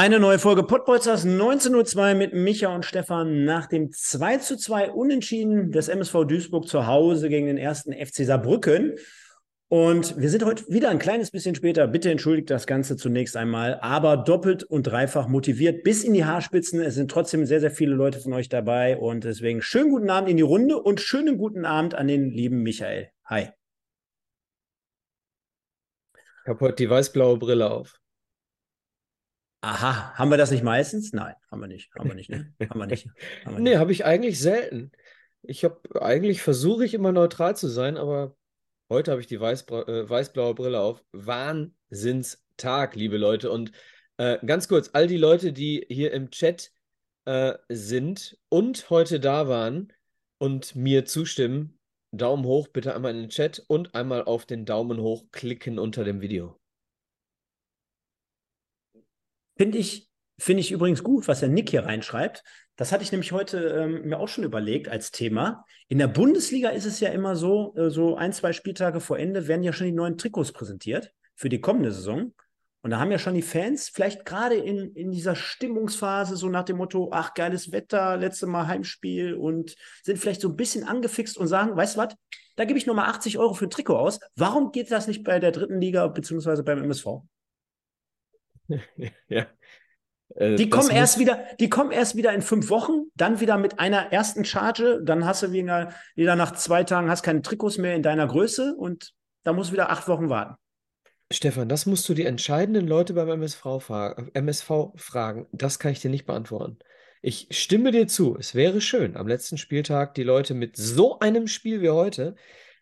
Eine neue Folge Podbolzers 1902 mit Micha und Stefan nach dem 2 zu 2 Unentschieden des MSV Duisburg zu Hause gegen den ersten FC Saarbrücken. Und wir sind heute wieder ein kleines bisschen später. Bitte entschuldigt das Ganze zunächst einmal, aber doppelt und dreifach motiviert bis in die Haarspitzen. Es sind trotzdem sehr, sehr viele Leute von euch dabei und deswegen schönen guten Abend in die Runde und schönen guten Abend an den lieben Michael. Hi. Ich habe heute die weiß-blaue Brille auf. Aha, haben wir das nicht meistens? Nein, haben wir nicht. Haben wir nicht, ne? Haben wir nicht. Haben wir nicht. nee, habe ich eigentlich selten. Ich habe eigentlich versuche ich immer neutral zu sein, aber heute habe ich die weiß, äh, weiß-blaue Brille auf. Wahnsinnstag, liebe Leute. Und äh, ganz kurz, all die Leute, die hier im Chat äh, sind und heute da waren und mir zustimmen, Daumen hoch bitte einmal in den Chat und einmal auf den Daumen hoch klicken unter dem Video. Finde ich, finde ich übrigens gut, was der Nick hier reinschreibt. Das hatte ich nämlich heute ähm, mir auch schon überlegt als Thema. In der Bundesliga ist es ja immer so, äh, so ein, zwei Spieltage vor Ende werden ja schon die neuen Trikots präsentiert für die kommende Saison. Und da haben ja schon die Fans vielleicht gerade in, in dieser Stimmungsphase so nach dem Motto, ach, geiles Wetter, letzte Mal Heimspiel und sind vielleicht so ein bisschen angefixt und sagen, weißt du was, da gebe ich nochmal 80 Euro für ein Trikot aus. Warum geht das nicht bei der dritten Liga beziehungsweise beim MSV? ja. Äh, die kommen erst wieder, die kommen erst wieder in fünf Wochen, dann wieder mit einer ersten Charge, dann hast du wieder, wieder nach zwei Tagen hast keine Trikots mehr in deiner Größe und da musst du wieder acht Wochen warten. Stefan, das musst du die entscheidenden Leute beim MSV, MSV fragen. Das kann ich dir nicht beantworten. Ich stimme dir zu. Es wäre schön, am letzten Spieltag die Leute mit so einem Spiel wie heute.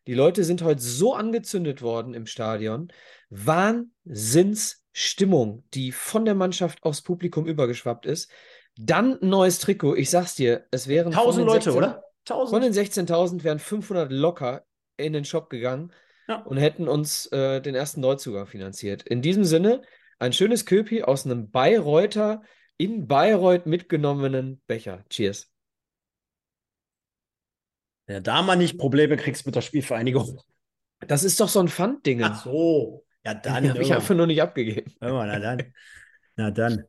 Die Leute sind heute so angezündet worden im Stadion. Wahnsinns Stimmung, die von der Mannschaft aufs Publikum übergeschwappt ist. Dann ein neues Trikot. Ich sag's dir, es wären 1000 Leute, 16, oder? 1000. Von den 16.000 wären 500 locker in den Shop gegangen ja. und hätten uns äh, den ersten Neuzugang finanziert. In diesem Sinne, ein schönes Köpi aus einem Bayreuther in Bayreuth mitgenommenen Becher. Cheers. Ja, da man nicht Probleme kriegst mit der Spielvereinigung. Das ist doch so ein Pfandding. Ach so. Ja, dann. Die habe ich einfach nur nicht abgegeben. Mal, na dann. Na dann.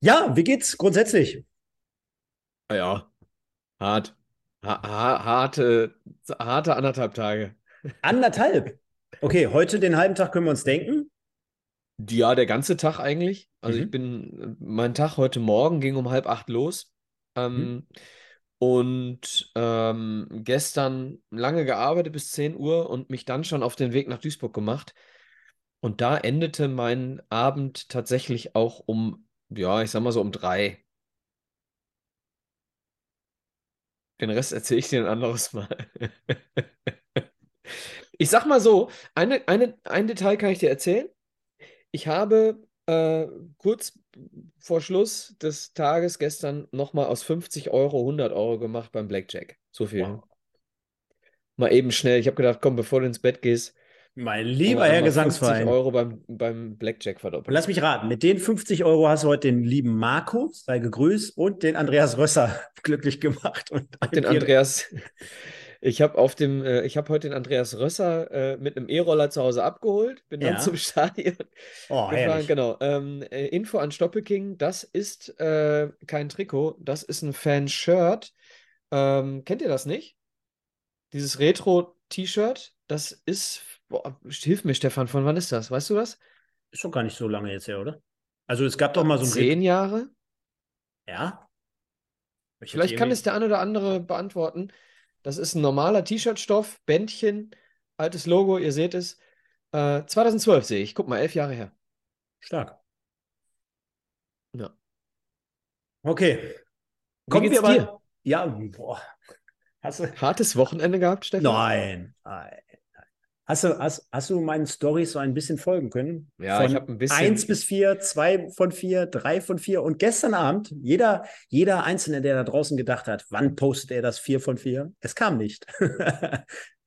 Ja, wie geht's grundsätzlich? Ja, hart. Ha ha harte, harte anderthalb Tage. Anderthalb? Okay, heute den halben Tag können wir uns denken. Ja, der ganze Tag eigentlich. Also mhm. ich bin, mein Tag heute Morgen ging um halb acht los. Ähm, mhm. Und ähm, gestern lange gearbeitet bis 10 Uhr und mich dann schon auf den Weg nach Duisburg gemacht. Und da endete mein Abend tatsächlich auch um, ja, ich sag mal so um drei. Den Rest erzähle ich dir ein anderes Mal. ich sag mal so, eine, eine, ein Detail kann ich dir erzählen. Ich habe äh, kurz vor Schluss des Tages gestern nochmal aus 50 Euro 100 Euro gemacht beim Blackjack. So viel. Wow. Mal eben schnell. Ich habe gedacht, komm, bevor du ins Bett gehst, mein lieber Herr Gesangsverein. 50 Euro beim, beim Blackjack verdoppelt. lass mich raten, mit den 50 Euro hast du heute den lieben Marco, sei gegrüßt, und den Andreas Rösser glücklich gemacht. Und den Andreas. Ich habe auf dem, äh, ich habe heute den Andreas Rösser äh, mit einem E-Roller zu Hause abgeholt, bin dann zum Stadion oh, gefahren. Genau. Ähm, äh, Info an Stoppelking, das ist äh, kein Trikot, das ist ein Fan-Shirt. Ähm, kennt ihr das nicht? Dieses Retro-T-Shirt, das ist Boah, hilf mir, Stefan, von wann ist das? Weißt du das? Ist schon gar nicht so lange jetzt her, oder? Also es gab doch mal so ein. Zehn Jahre? Ja. Ich Vielleicht kann es der ein oder andere beantworten. Das ist ein normaler T-Shirt-Stoff, Bändchen, altes Logo, ihr seht es. Äh, 2012 sehe ich. Guck mal, elf Jahre her. Stark. Ja. Okay. Kommen wir. Dir? Ja, boah. Hast du... Hartes Wochenende gehabt, Stefan? Nein, nein. Hast du, hast, hast du meinen Stories so ein bisschen folgen können? Ja, von ich habe ein bisschen. Eins bis vier, zwei von vier, drei von vier. Und gestern Abend, jeder, jeder Einzelne, der da draußen gedacht hat, wann postet er das vier von vier? Es kam nicht.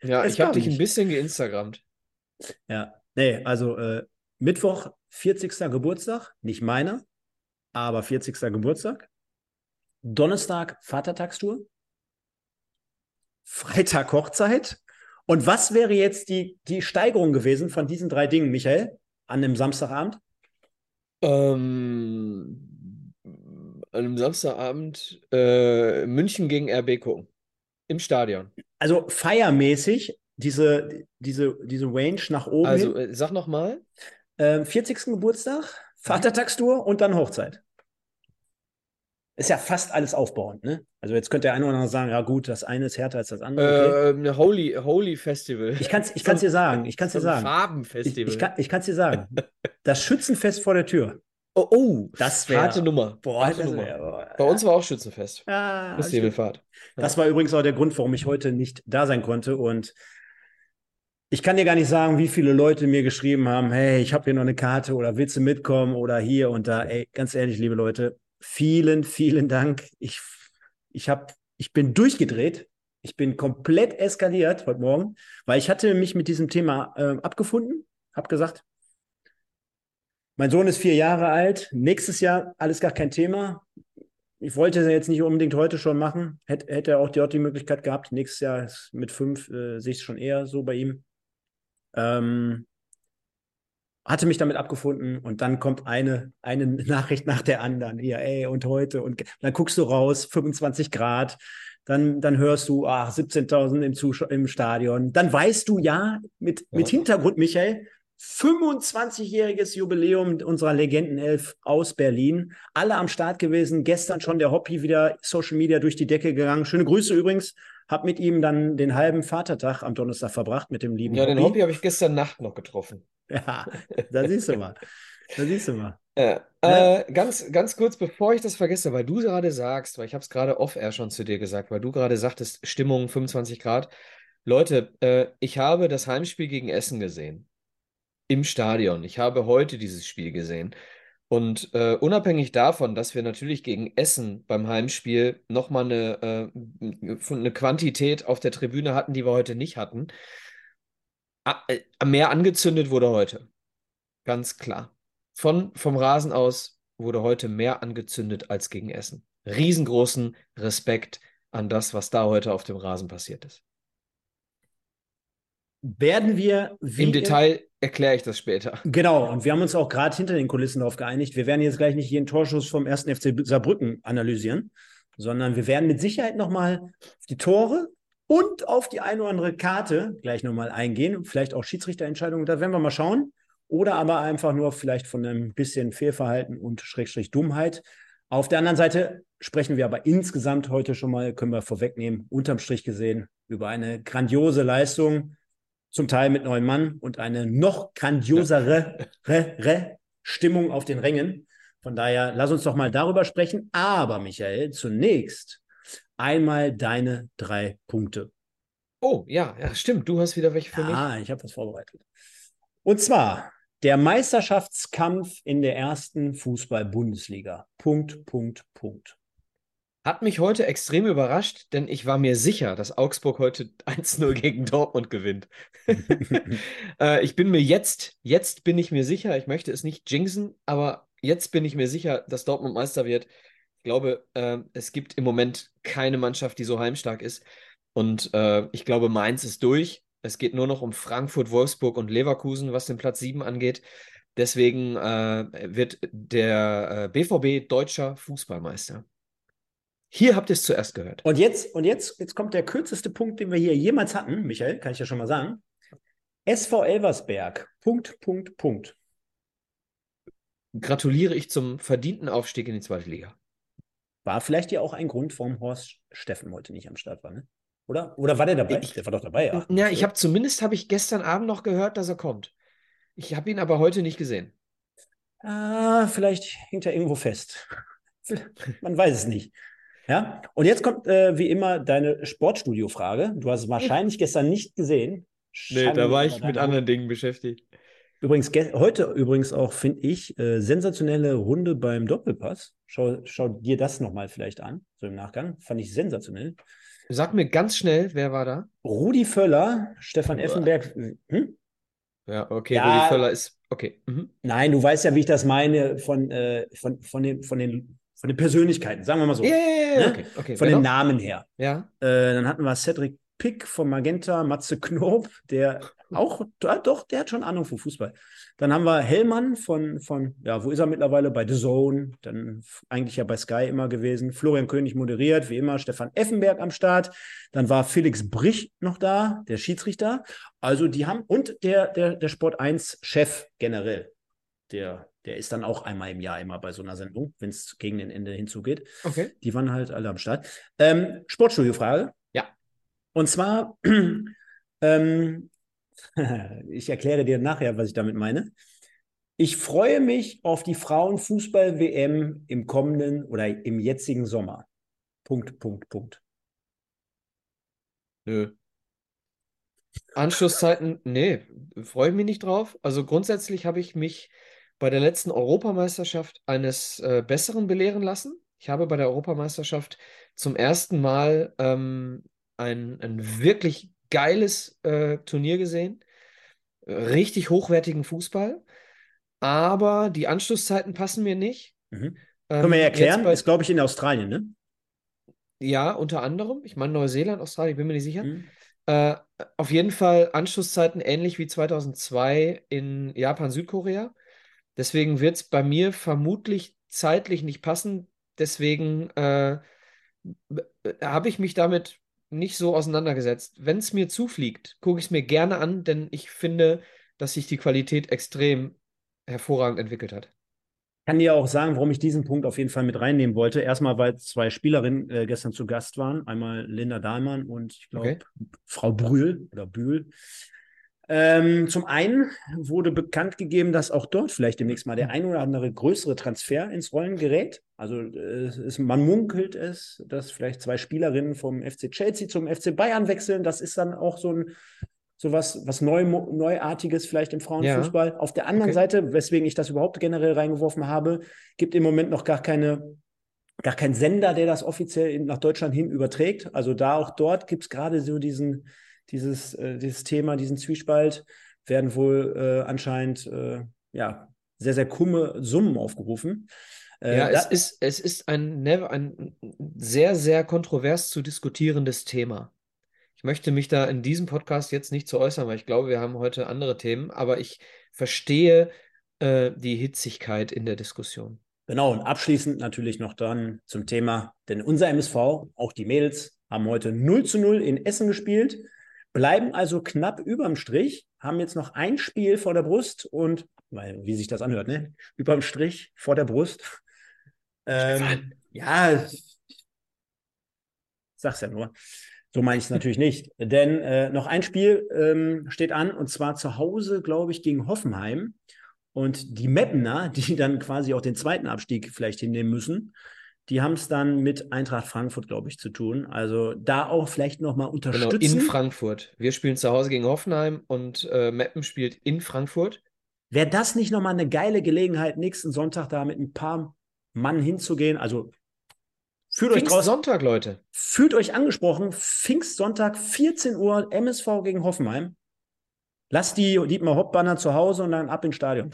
ja, es ich habe dich ein bisschen geinstagrammt. Ja, nee, also äh, Mittwoch, 40. Geburtstag, nicht meiner, aber 40. Geburtstag. Donnerstag Vatertagstour. Freitag Hochzeit. Und was wäre jetzt die, die Steigerung gewesen von diesen drei Dingen, Michael, an dem Samstagabend? Ähm, an einem Samstagabend äh, München gegen RB gucken. Im Stadion. Also feiermäßig diese, diese, diese Range nach oben. Also, hin. äh, sag nochmal. Ähm, 40. Geburtstag, Vatertagstour und dann Hochzeit. Ist ja fast alles aufbauend, ne? Also jetzt könnte der eine oder andere sagen, ja gut, das eine ist härter als das andere. Okay. Äh, eine Holy, Holy Festival. Ich kann es ich kann's dir sagen, ich kann es dir sagen. Ich, Farbenfestival. ich kann es ich kann's dir sagen. Das Schützenfest vor der Tür. oh, oh, Das wäre. harte Nummer. Boah, harte Nummer. wär, boah. Bei uns war auch Schützenfest. Ja, Das Himmelfahrt. das war übrigens auch der Grund, warum ich heute nicht da sein konnte. Und ich kann dir gar nicht sagen, wie viele Leute mir geschrieben haben: Hey, ich habe hier noch eine Karte oder willst du mitkommen oder hier und da. Ey, ganz ehrlich, liebe Leute, vielen, vielen Dank. Ich, ich, hab, ich bin durchgedreht. Ich bin komplett eskaliert heute Morgen, weil ich hatte mich mit diesem Thema äh, abgefunden, habe gesagt, mein Sohn ist vier Jahre alt, nächstes Jahr alles gar kein Thema. Ich wollte es jetzt nicht unbedingt heute schon machen, hätte, hätte er auch dort die Möglichkeit gehabt. Nächstes Jahr mit fünf äh, sehe ich es schon eher so bei ihm. Ähm, hatte mich damit abgefunden und dann kommt eine, eine Nachricht nach der anderen. Hier, ey, und heute. Und dann guckst du raus, 25 Grad. Dann, dann hörst du, ach, 17.000 im, Zusch im Stadion. Dann weißt du ja, mit, Ja. mit Hintergrund, Michael, 25-jähriges Jubiläum unserer Legendenelf aus Berlin. Alle am Start gewesen. Gestern schon der Hobby wieder Social Media durch die Decke gegangen. Schöne Grüße übrigens. Hab mit ihm dann den halben Vatertag am Donnerstag verbracht mit dem lieben Ja, den Hobby. Hobby habe ich gestern Nacht noch getroffen. Ja, da siehst du mal. Da siehst du mal. Äh, Ja. äh, ganz, ganz kurz, bevor ich das vergesse, weil du gerade sagst, weil ich habe es gerade off-air schon zu dir gesagt, weil du gerade sagtest, Stimmung 25 Grad. Leute, äh, ich habe das Heimspiel gegen Essen gesehen. Im Stadion. Ich habe heute dieses Spiel gesehen. Und äh, unabhängig davon, dass wir natürlich gegen Essen beim Heimspiel nochmal eine, äh, eine Quantität auf der Tribüne hatten, die wir heute nicht hatten, äh, mehr angezündet wurde heute. Ganz klar. Von, vom Rasen aus wurde heute mehr angezündet als gegen Essen. Riesengroßen Respekt an das, was da heute auf dem Rasen passiert ist. Werden wir Im Detail erkläre ich das später. Genau, und wir haben uns auch gerade hinter den Kulissen darauf geeinigt. Wir werden jetzt gleich nicht jeden Torschuss vom 1. FC Saarbrücken analysieren, sondern wir werden mit Sicherheit nochmal auf die Tore und auf die eine oder andere Karte gleich nochmal eingehen. Vielleicht auch Schiedsrichterentscheidungen, da werden wir mal schauen. Oder aber einfach nur vielleicht von einem bisschen Fehlverhalten und Schrägstrich Dummheit. Auf der anderen Seite sprechen wir aber insgesamt heute schon mal, können wir vorwegnehmen, unterm Strich gesehen, über eine grandiose Leistung zum Teil mit neun Mann und eine noch grandiosere re, re Stimmung auf den Rängen. Von daher, lass uns doch mal darüber sprechen. Aber, Michael, zunächst einmal deine drei Punkte. Oh, ja, ja, stimmt. Du hast wieder welche für mich. Ah, ich habe was vorbereitet. Und zwar der Meisterschaftskampf in der ersten Fußball-Bundesliga. Punkt, Punkt, Punkt. Hat mich heute extrem überrascht, denn ich war mir sicher, dass Augsburg heute 1-0 gegen Dortmund gewinnt. äh, ich bin mir jetzt, jetzt bin ich mir sicher, ich möchte es nicht jinxen, aber jetzt bin ich mir sicher, dass Dortmund Meister wird. Ich glaube, äh, es gibt im Moment keine Mannschaft, die so heimstark ist. Und äh, ich glaube, Mainz ist durch. Es geht nur noch um Frankfurt, Wolfsburg und Leverkusen, was den Platz 7 angeht. Deswegen äh, wird der äh, BVB deutscher Fußballmeister. Hier habt ihr es zuerst gehört. Und jetzt, und jetzt, jetzt kommt der kürzeste Punkt, den wir hier jemals hatten, Michael, kann ich ja schon mal sagen. SV Elversberg. Punkt, Punkt, Punkt. Gratuliere ich zum verdienten Aufstieg in die zweite Liga. War vielleicht ja auch ein Grund, warum Horst Steffen heute nicht am Start war, ne? Oder? Oder war der dabei? Ich- der war doch dabei, ja. Ja, ich habe zumindest habe ich gestern Abend noch gehört, dass er kommt. Ich habe ihn aber heute nicht gesehen. Ah, vielleicht hängt er irgendwo fest. Man weiß es nicht. Ja, und jetzt kommt äh, wie immer deine Sportstudio-Frage. Du hast es wahrscheinlich gestern nicht gesehen. Nee, da Schande war ich mit anderen Dingen beschäftigt. Übrigens, ge- heute übrigens auch, finde ich, äh, sensationelle Runde beim Doppelpass. Schau, schau dir das nochmal vielleicht an, so im Nachgang. Fand ich sensationell. Sag mir ganz schnell, wer war da? Rudi Völler, Stefan. Effenberg. Hm? Ja, okay, Ja. Rudi Völler ist. Okay. Mhm. Nein, du weißt ja, wie ich das meine von, äh, von, von, den, von, den, von den Persönlichkeiten, sagen wir mal so. Ja, ja, Ne? okay, okay. Von wer den noch? Namen her. Ja. Äh, dann hatten wir Cedric Pick von Magenta, Matze Knob, der auch, ja, doch, der hat schon Ahnung vom Fußball. Dann haben wir Hellmann von, von, ja, wo ist er mittlerweile? Bei The Zone, dann eigentlich ja bei Sky immer gewesen. Florian König moderiert, wie immer, Stefan Effenberg am Start. Dann war Felix Brich noch da, der Schiedsrichter. Also die haben, und der, der, der Sport 1-Chef generell, der, der ist dann auch einmal im Jahr immer bei so einer Sendung, wenn es gegen den Ende hinzugeht. Okay. Die waren halt alle am Start. Ähm, Sportstudio-Frage. Ja. Und zwar, ähm, ich erkläre dir nachher, was ich damit meine. Ich freue mich auf die Frauenfußball-WM im kommenden oder im jetzigen Sommer. Punkt, Punkt, Punkt. Nö. Anschlusszeiten, nee, freue ich mich nicht drauf. Also grundsätzlich habe ich mich bei der letzten Europameisterschaft eines äh, Besseren belehren lassen. Ich habe bei der Europameisterschaft zum ersten Mal ähm, ein, ein wirklich geiles äh, Turnier gesehen. Richtig hochwertigen Fußball. Aber die Anschlusszeiten passen mir nicht. Mhm. Ähm, Können wir ja erklären, bei- ist glaube ich in Australien, ne? ja, unter anderem. Ich meine Neuseeland, Australien, ich bin mir nicht sicher. Mhm. Äh, auf jeden Fall Anschlusszeiten ähnlich wie 2002 in Japan, Südkorea. Deswegen wird es bei mir vermutlich zeitlich nicht passen. Deswegen äh, habe ich mich damit nicht so auseinandergesetzt. Wenn es mir zufliegt, gucke ich es mir gerne an, denn ich finde, dass sich die Qualität extrem hervorragend entwickelt hat. kann dir auch sagen, warum ich diesen Punkt auf jeden Fall mit reinnehmen wollte. Erstmal, weil zwei Spielerinnen äh, gestern zu Gast waren. Einmal Linda Dahlmann und ich glaube Okay. Frau Brühl oder Bühl. Ähm, zum einen wurde bekannt gegeben, dass auch dort vielleicht demnächst mal der ein oder andere größere Transfer ins Rollen gerät. Also äh, ist, man munkelt es, dass vielleicht zwei Spielerinnen vom FC Chelsea zum FC Bayern wechseln. Das ist dann auch so ein so was, was Neu Neuartiges vielleicht im Frauenfußball. Auf der anderen Okay. Seite, weswegen ich das überhaupt generell reingeworfen habe, gibt im Moment noch gar keine, gar keinen Sender, der das offiziell nach Deutschland hin überträgt. Also da auch dort gibt es gerade so diesen, dieses, äh, dieses Thema, diesen Zwiespalt, werden wohl äh, anscheinend äh, ja, sehr, sehr krumme Summen aufgerufen. Äh, Ja, es ist, es ist ein, never, ein sehr, sehr kontrovers zu diskutierendes Thema. Ich möchte mich da in diesem Podcast jetzt nicht zu äußern, weil ich glaube, wir haben heute andere Themen, aber ich verstehe äh, die Hitzigkeit in der Diskussion. Genau, und abschließend natürlich noch dann zum Thema, denn unser MSV, auch die Mädels, haben heute 0 zu 0 in Essen gespielt, bleiben also knapp überm Strich, haben jetzt noch ein Spiel vor der Brust und, weil, wie sich das anhört, ne? Überm Strich vor der Brust. Ähm, ja, sag's ja nur. So meine ich es natürlich nicht. Denn äh, noch ein Spiel ähm, steht an und zwar zu Hause, glaube ich, gegen Hoffenheim. Und die Meppener, die dann quasi auch den zweiten Abstieg vielleicht hinnehmen müssen, die haben es dann mit Eintracht Frankfurt, glaube ich, zu tun. Also da auch vielleicht nochmal Genau, unterstützen. in Frankfurt. Wir spielen zu Hause gegen Hoffenheim und äh, Meppen spielt in Frankfurt. Wäre das nicht nochmal eine geile Gelegenheit, nächsten Sonntag da mit ein paar Mann hinzugehen? Also fühlt euch draußen. Sonntag, Leute. Fühlt euch angesprochen, Pfingstsonntag, 14 Uhr, MSV gegen Hoffenheim. Lasst die Dietmar Hopp-Banner zu Hause und dann ab ins Stadion.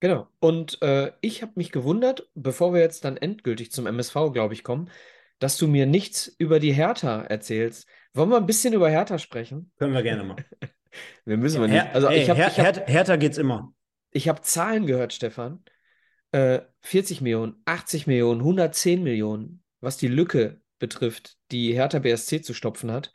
Genau. Und äh, ich habe mich gewundert, bevor wir jetzt dann endgültig zum MSV, glaube ich, kommen, dass du mir nichts über die Hertha erzählst. Wollen wir ein bisschen über Hertha sprechen? Können wir gerne mal. Wir müssen wir nicht. Her Also ey, ich habe Her ich hab, Her Hertha geht's immer. ich hab Zahlen gehört, Stefan. Äh, 40 Millionen, 80 Millionen, 110 Millionen, was die Lücke betrifft, die Hertha BSC zu stopfen hat.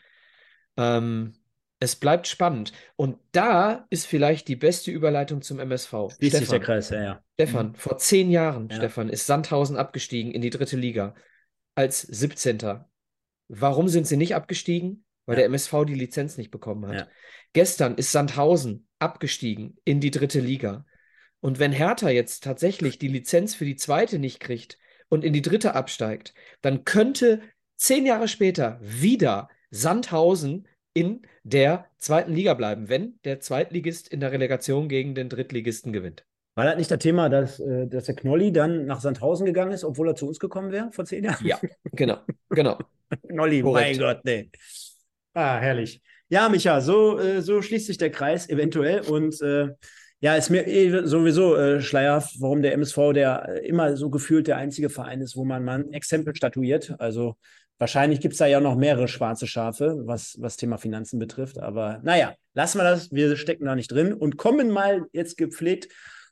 Ähm, es bleibt spannend. Und da ist vielleicht die beste Überleitung zum MSV. Schließt sich der Stefan, Kreis, ja, ja. Stefan, vor zehn Jahren, Ja. Stefan, ist Sandhausen abgestiegen in die dritte Liga als 17. Warum sind sie nicht abgestiegen? Weil der MSV die Lizenz nicht bekommen hat. Gestern ist Sandhausen abgestiegen in die dritte Liga. Und wenn Hertha jetzt tatsächlich die Lizenz für die zweite nicht kriegt und in die dritte absteigt, dann könnte zehn Jahre später wieder Sandhausen in der zweiten Liga bleiben, wenn der Zweitligist in der Relegation gegen den Drittligisten gewinnt. War das nicht das Thema, dass, äh, dass der Knolli dann nach Sandhausen gegangen ist, obwohl er zu uns gekommen wäre vor zehn Jahren? Ja, genau, genau. Knolli, mein Gott, nee. Ah, herrlich. Ja, Micha, so, äh, so schließt sich der Kreis eventuell und äh, ja, ist mir eh sowieso äh, schleierhaft, warum der MSV der immer so gefühlt der einzige Verein ist, wo man mal ein Exempel statuiert. Also wahrscheinlich gibt es da ja noch mehrere schwarze Schafe, was, was Thema Finanzen betrifft. Aber naja, lassen wir das, wir stecken da nicht drin und kommen mal jetzt gepflegt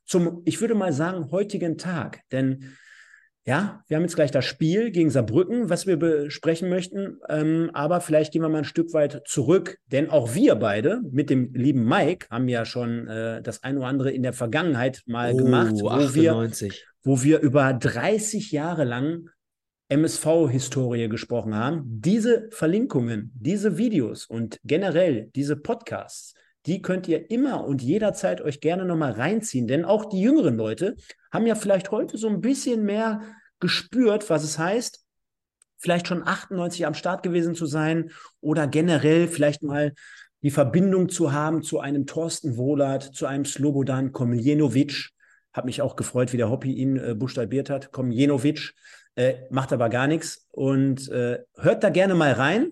zum, ich würde mal sagen, heutigen Tag. Denn ja, wir haben jetzt gleich das Spiel gegen Saarbrücken, was wir besprechen möchten. Ähm, aber vielleicht gehen wir mal ein Stück weit zurück, denn auch wir beide mit dem lieben Mike haben ja schon äh, das ein oder andere in der Vergangenheit mal oh, gemacht, wo 98. wir, wo wir über 30 Jahre lang MSV-Historie gesprochen haben. Diese Verlinkungen, diese Videos und generell diese Podcasts die könnt ihr immer und jederzeit euch gerne nochmal reinziehen. Denn auch die jüngeren Leute haben ja vielleicht heute so ein bisschen mehr gespürt, was es heißt, vielleicht schon 98 am Start gewesen zu sein oder generell vielleicht mal die Verbindung zu haben zu einem Thorsten Wohlert, zu einem Slobodan Komljenovic. Hat mich auch gefreut, wie der Hobby ihn äh, buchstabiert hat. Komljenovic äh, macht aber gar nichts und äh, hört da gerne mal rein.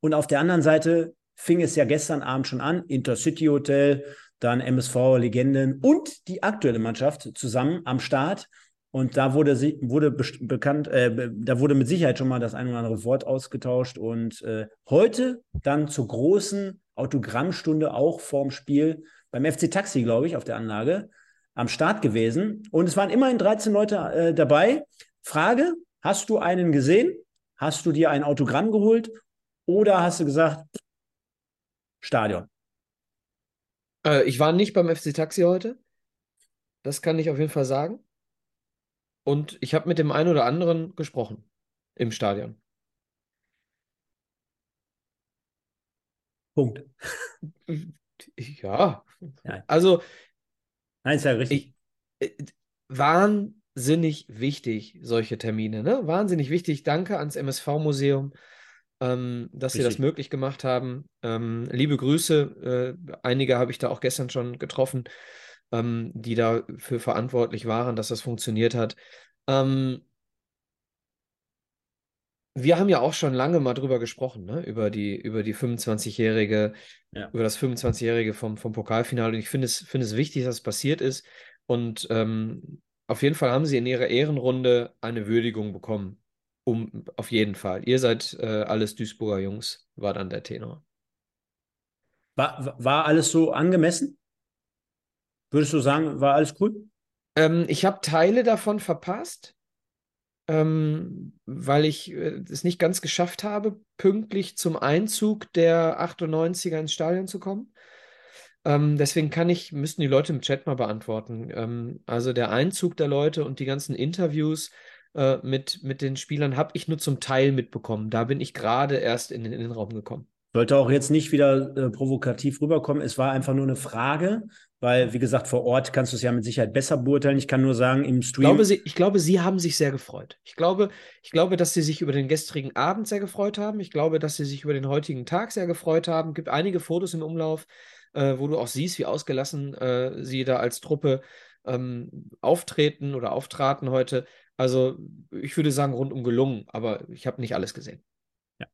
Und auf der anderen Seite fing es ja gestern Abend schon an. Intercity Hotel, dann MSV Legenden und die aktuelle Mannschaft zusammen am Start. Und da wurde, wurde bekannt, äh, da wurde mit Sicherheit schon mal das ein oder andere Wort ausgetauscht. Und äh, heute dann zur großen Autogrammstunde auch vorm Spiel beim FC Taxi, glaube ich, auf der Anlage am Start gewesen. Und es waren immerhin 13 Leute äh, dabei. Frage: Hast du einen gesehen? Hast du dir ein Autogramm geholt? Oder hast du gesagt, Stadion. Äh, ich war nicht beim FC Taxi heute. Das kann ich auf jeden Fall sagen. Und ich habe mit dem einen oder anderen gesprochen im Stadion. Punkt. Ja. ja. Also. Nein, ist ja richtig. Ich, äh, wahnsinnig wichtig, solche Termine. Ne? Wahnsinnig wichtig. Danke ans MSV-Museum ähm, dass Richtig. sie das möglich gemacht haben. Ähm, liebe Grüße, äh, einige habe ich da auch gestern schon getroffen, ähm, die dafür verantwortlich waren, dass das funktioniert hat. Ähm, wir haben ja auch schon lange mal drüber gesprochen, ne? über die, über die 25-jährige, ja. über das 25-jährige vom, vom Pokalfinale. Und ich finde es, find es wichtig, dass es passiert ist. Und ähm, auf jeden Fall haben sie in ihrer Ehrenrunde eine Würdigung bekommen. Um, auf jeden Fall. Ihr seid äh, alles Duisburger Jungs, war dann der Tenor. War, war alles so angemessen? Würdest du sagen, war alles cool? Ähm, ich habe Teile davon verpasst, ähm, weil ich äh, es nicht ganz geschafft habe, pünktlich zum Einzug der 98er ins Stadion zu kommen. Ähm, deswegen kann ich, müssten die Leute im Chat mal beantworten. Ähm, also der Einzug der Leute und die ganzen Interviews äh, mit, mit den Spielern habe ich nur zum Teil mitbekommen. Da bin ich gerade erst in, den Raum gekommen. Sollte auch jetzt nicht wieder äh, provokativ rüberkommen. Es war einfach nur eine Frage, weil, wie gesagt, vor Ort kannst du es ja mit Sicherheit besser beurteilen. Ich kann nur sagen, im Stream. Ich glaube, sie, ich glaube, sie haben sich sehr gefreut. Ich glaube, ich glaube, dass sie sich über den gestrigen Abend sehr gefreut haben. Ich glaube, dass sie sich über den heutigen Tag sehr gefreut haben. Es gibt einige Fotos im Umlauf, äh, wo du auch siehst, wie ausgelassen äh, sie da als Truppe ähm, auftreten oder auftraten heute. Also ich würde sagen, rundum gelungen, aber ich habe nicht alles gesehen. Ja,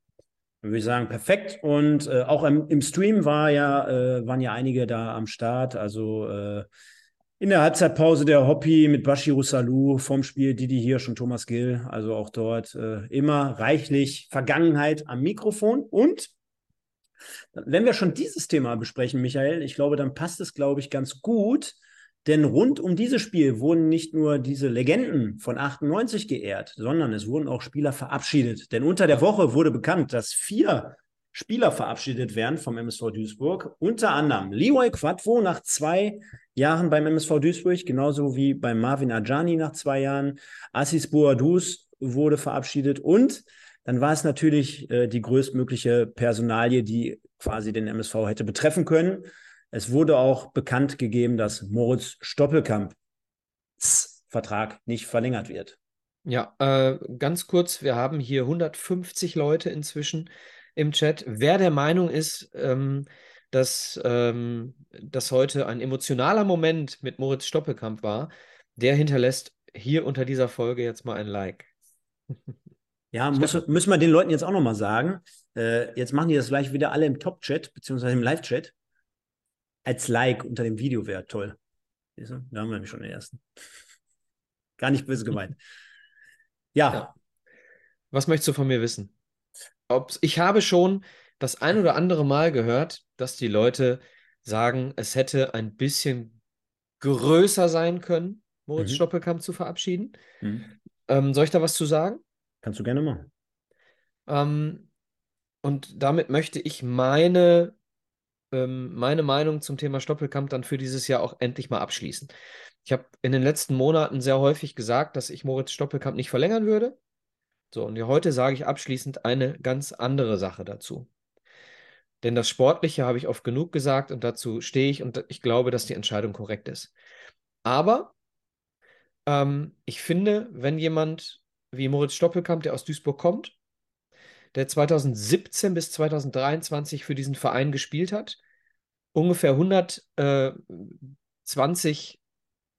würde ich sagen, perfekt. Und äh, auch im, im, Stream war ja, äh, waren ja einige da am Start. Also äh, in der Halbzeitpause der Hoppy mit Bashiru Salou vom Spiel Didi Hirsch und Thomas Gill. Also auch dort äh, immer reichlich Vergangenheit am Mikrofon. Und wenn wir schon dieses Thema besprechen, Michael, ich glaube, dann passt es, glaube ich, ganz gut denn rund um dieses Spiel wurden nicht nur diese Legenden von 98 geehrt, sondern es wurden auch Spieler verabschiedet. Denn unter der Woche wurde bekannt, dass vier Spieler verabschiedet werden vom MSV Duisburg. Unter anderem Leroy Quadvo nach zwei Jahren beim MSV Duisburg, genauso wie bei Marvin Ajani nach zwei Jahren. Assis Boadus wurde verabschiedet und dann war es natürlich äh, die größtmögliche Personalie, die quasi den MSV hätte betreffen können. Es wurde auch bekannt gegeben, dass Moritz Stoppelkamp Vertrag nicht verlängert wird. Ja, äh, ganz kurz, wir haben hier 150 Leute inzwischen im Chat, wer der Meinung ist, ähm, dass ähm, das heute ein emotionaler Moment mit Moritz Stoppelkamp war, der hinterlässt hier unter dieser Folge jetzt mal ein Like. Ja, muss, müssen wir den Leuten jetzt auch nochmal sagen. Äh, jetzt machen die das gleich wieder alle im Top-Chat, beziehungsweise im Live-Chat. Als Like unter dem Video wäre toll. Da haben wir nämlich schon den ersten. Gar nicht böse gemeint. Ja. ja. Was möchtest du von mir wissen? Ob's, ich habe schon das ein oder andere Mal gehört, dass die Leute sagen, es hätte ein bisschen größer sein können, Moritz mhm. Stoppelkamp zu verabschieden. Mhm. Ähm, soll ich da was zu sagen? Kannst du gerne machen. Ähm, und damit möchte ich meine, ähm, meine Meinung zum Thema Stoppelkamp dann für dieses Jahr auch endlich mal abschließen. Ich habe in den letzten Monaten sehr häufig gesagt, dass ich Moritz Stoppelkamp nicht verlängern würde. So, und heute sage ich abschließend eine ganz andere Sache dazu. Denn das Sportliche habe ich oft genug gesagt und dazu stehe ich und ich glaube, dass die Entscheidung korrekt ist. Aber ähm, ich finde, wenn jemand wie Moritz Stoppelkamp, der aus Duisburg kommt, der 2017 bis 2023 für diesen Verein gespielt hat, ungefähr 120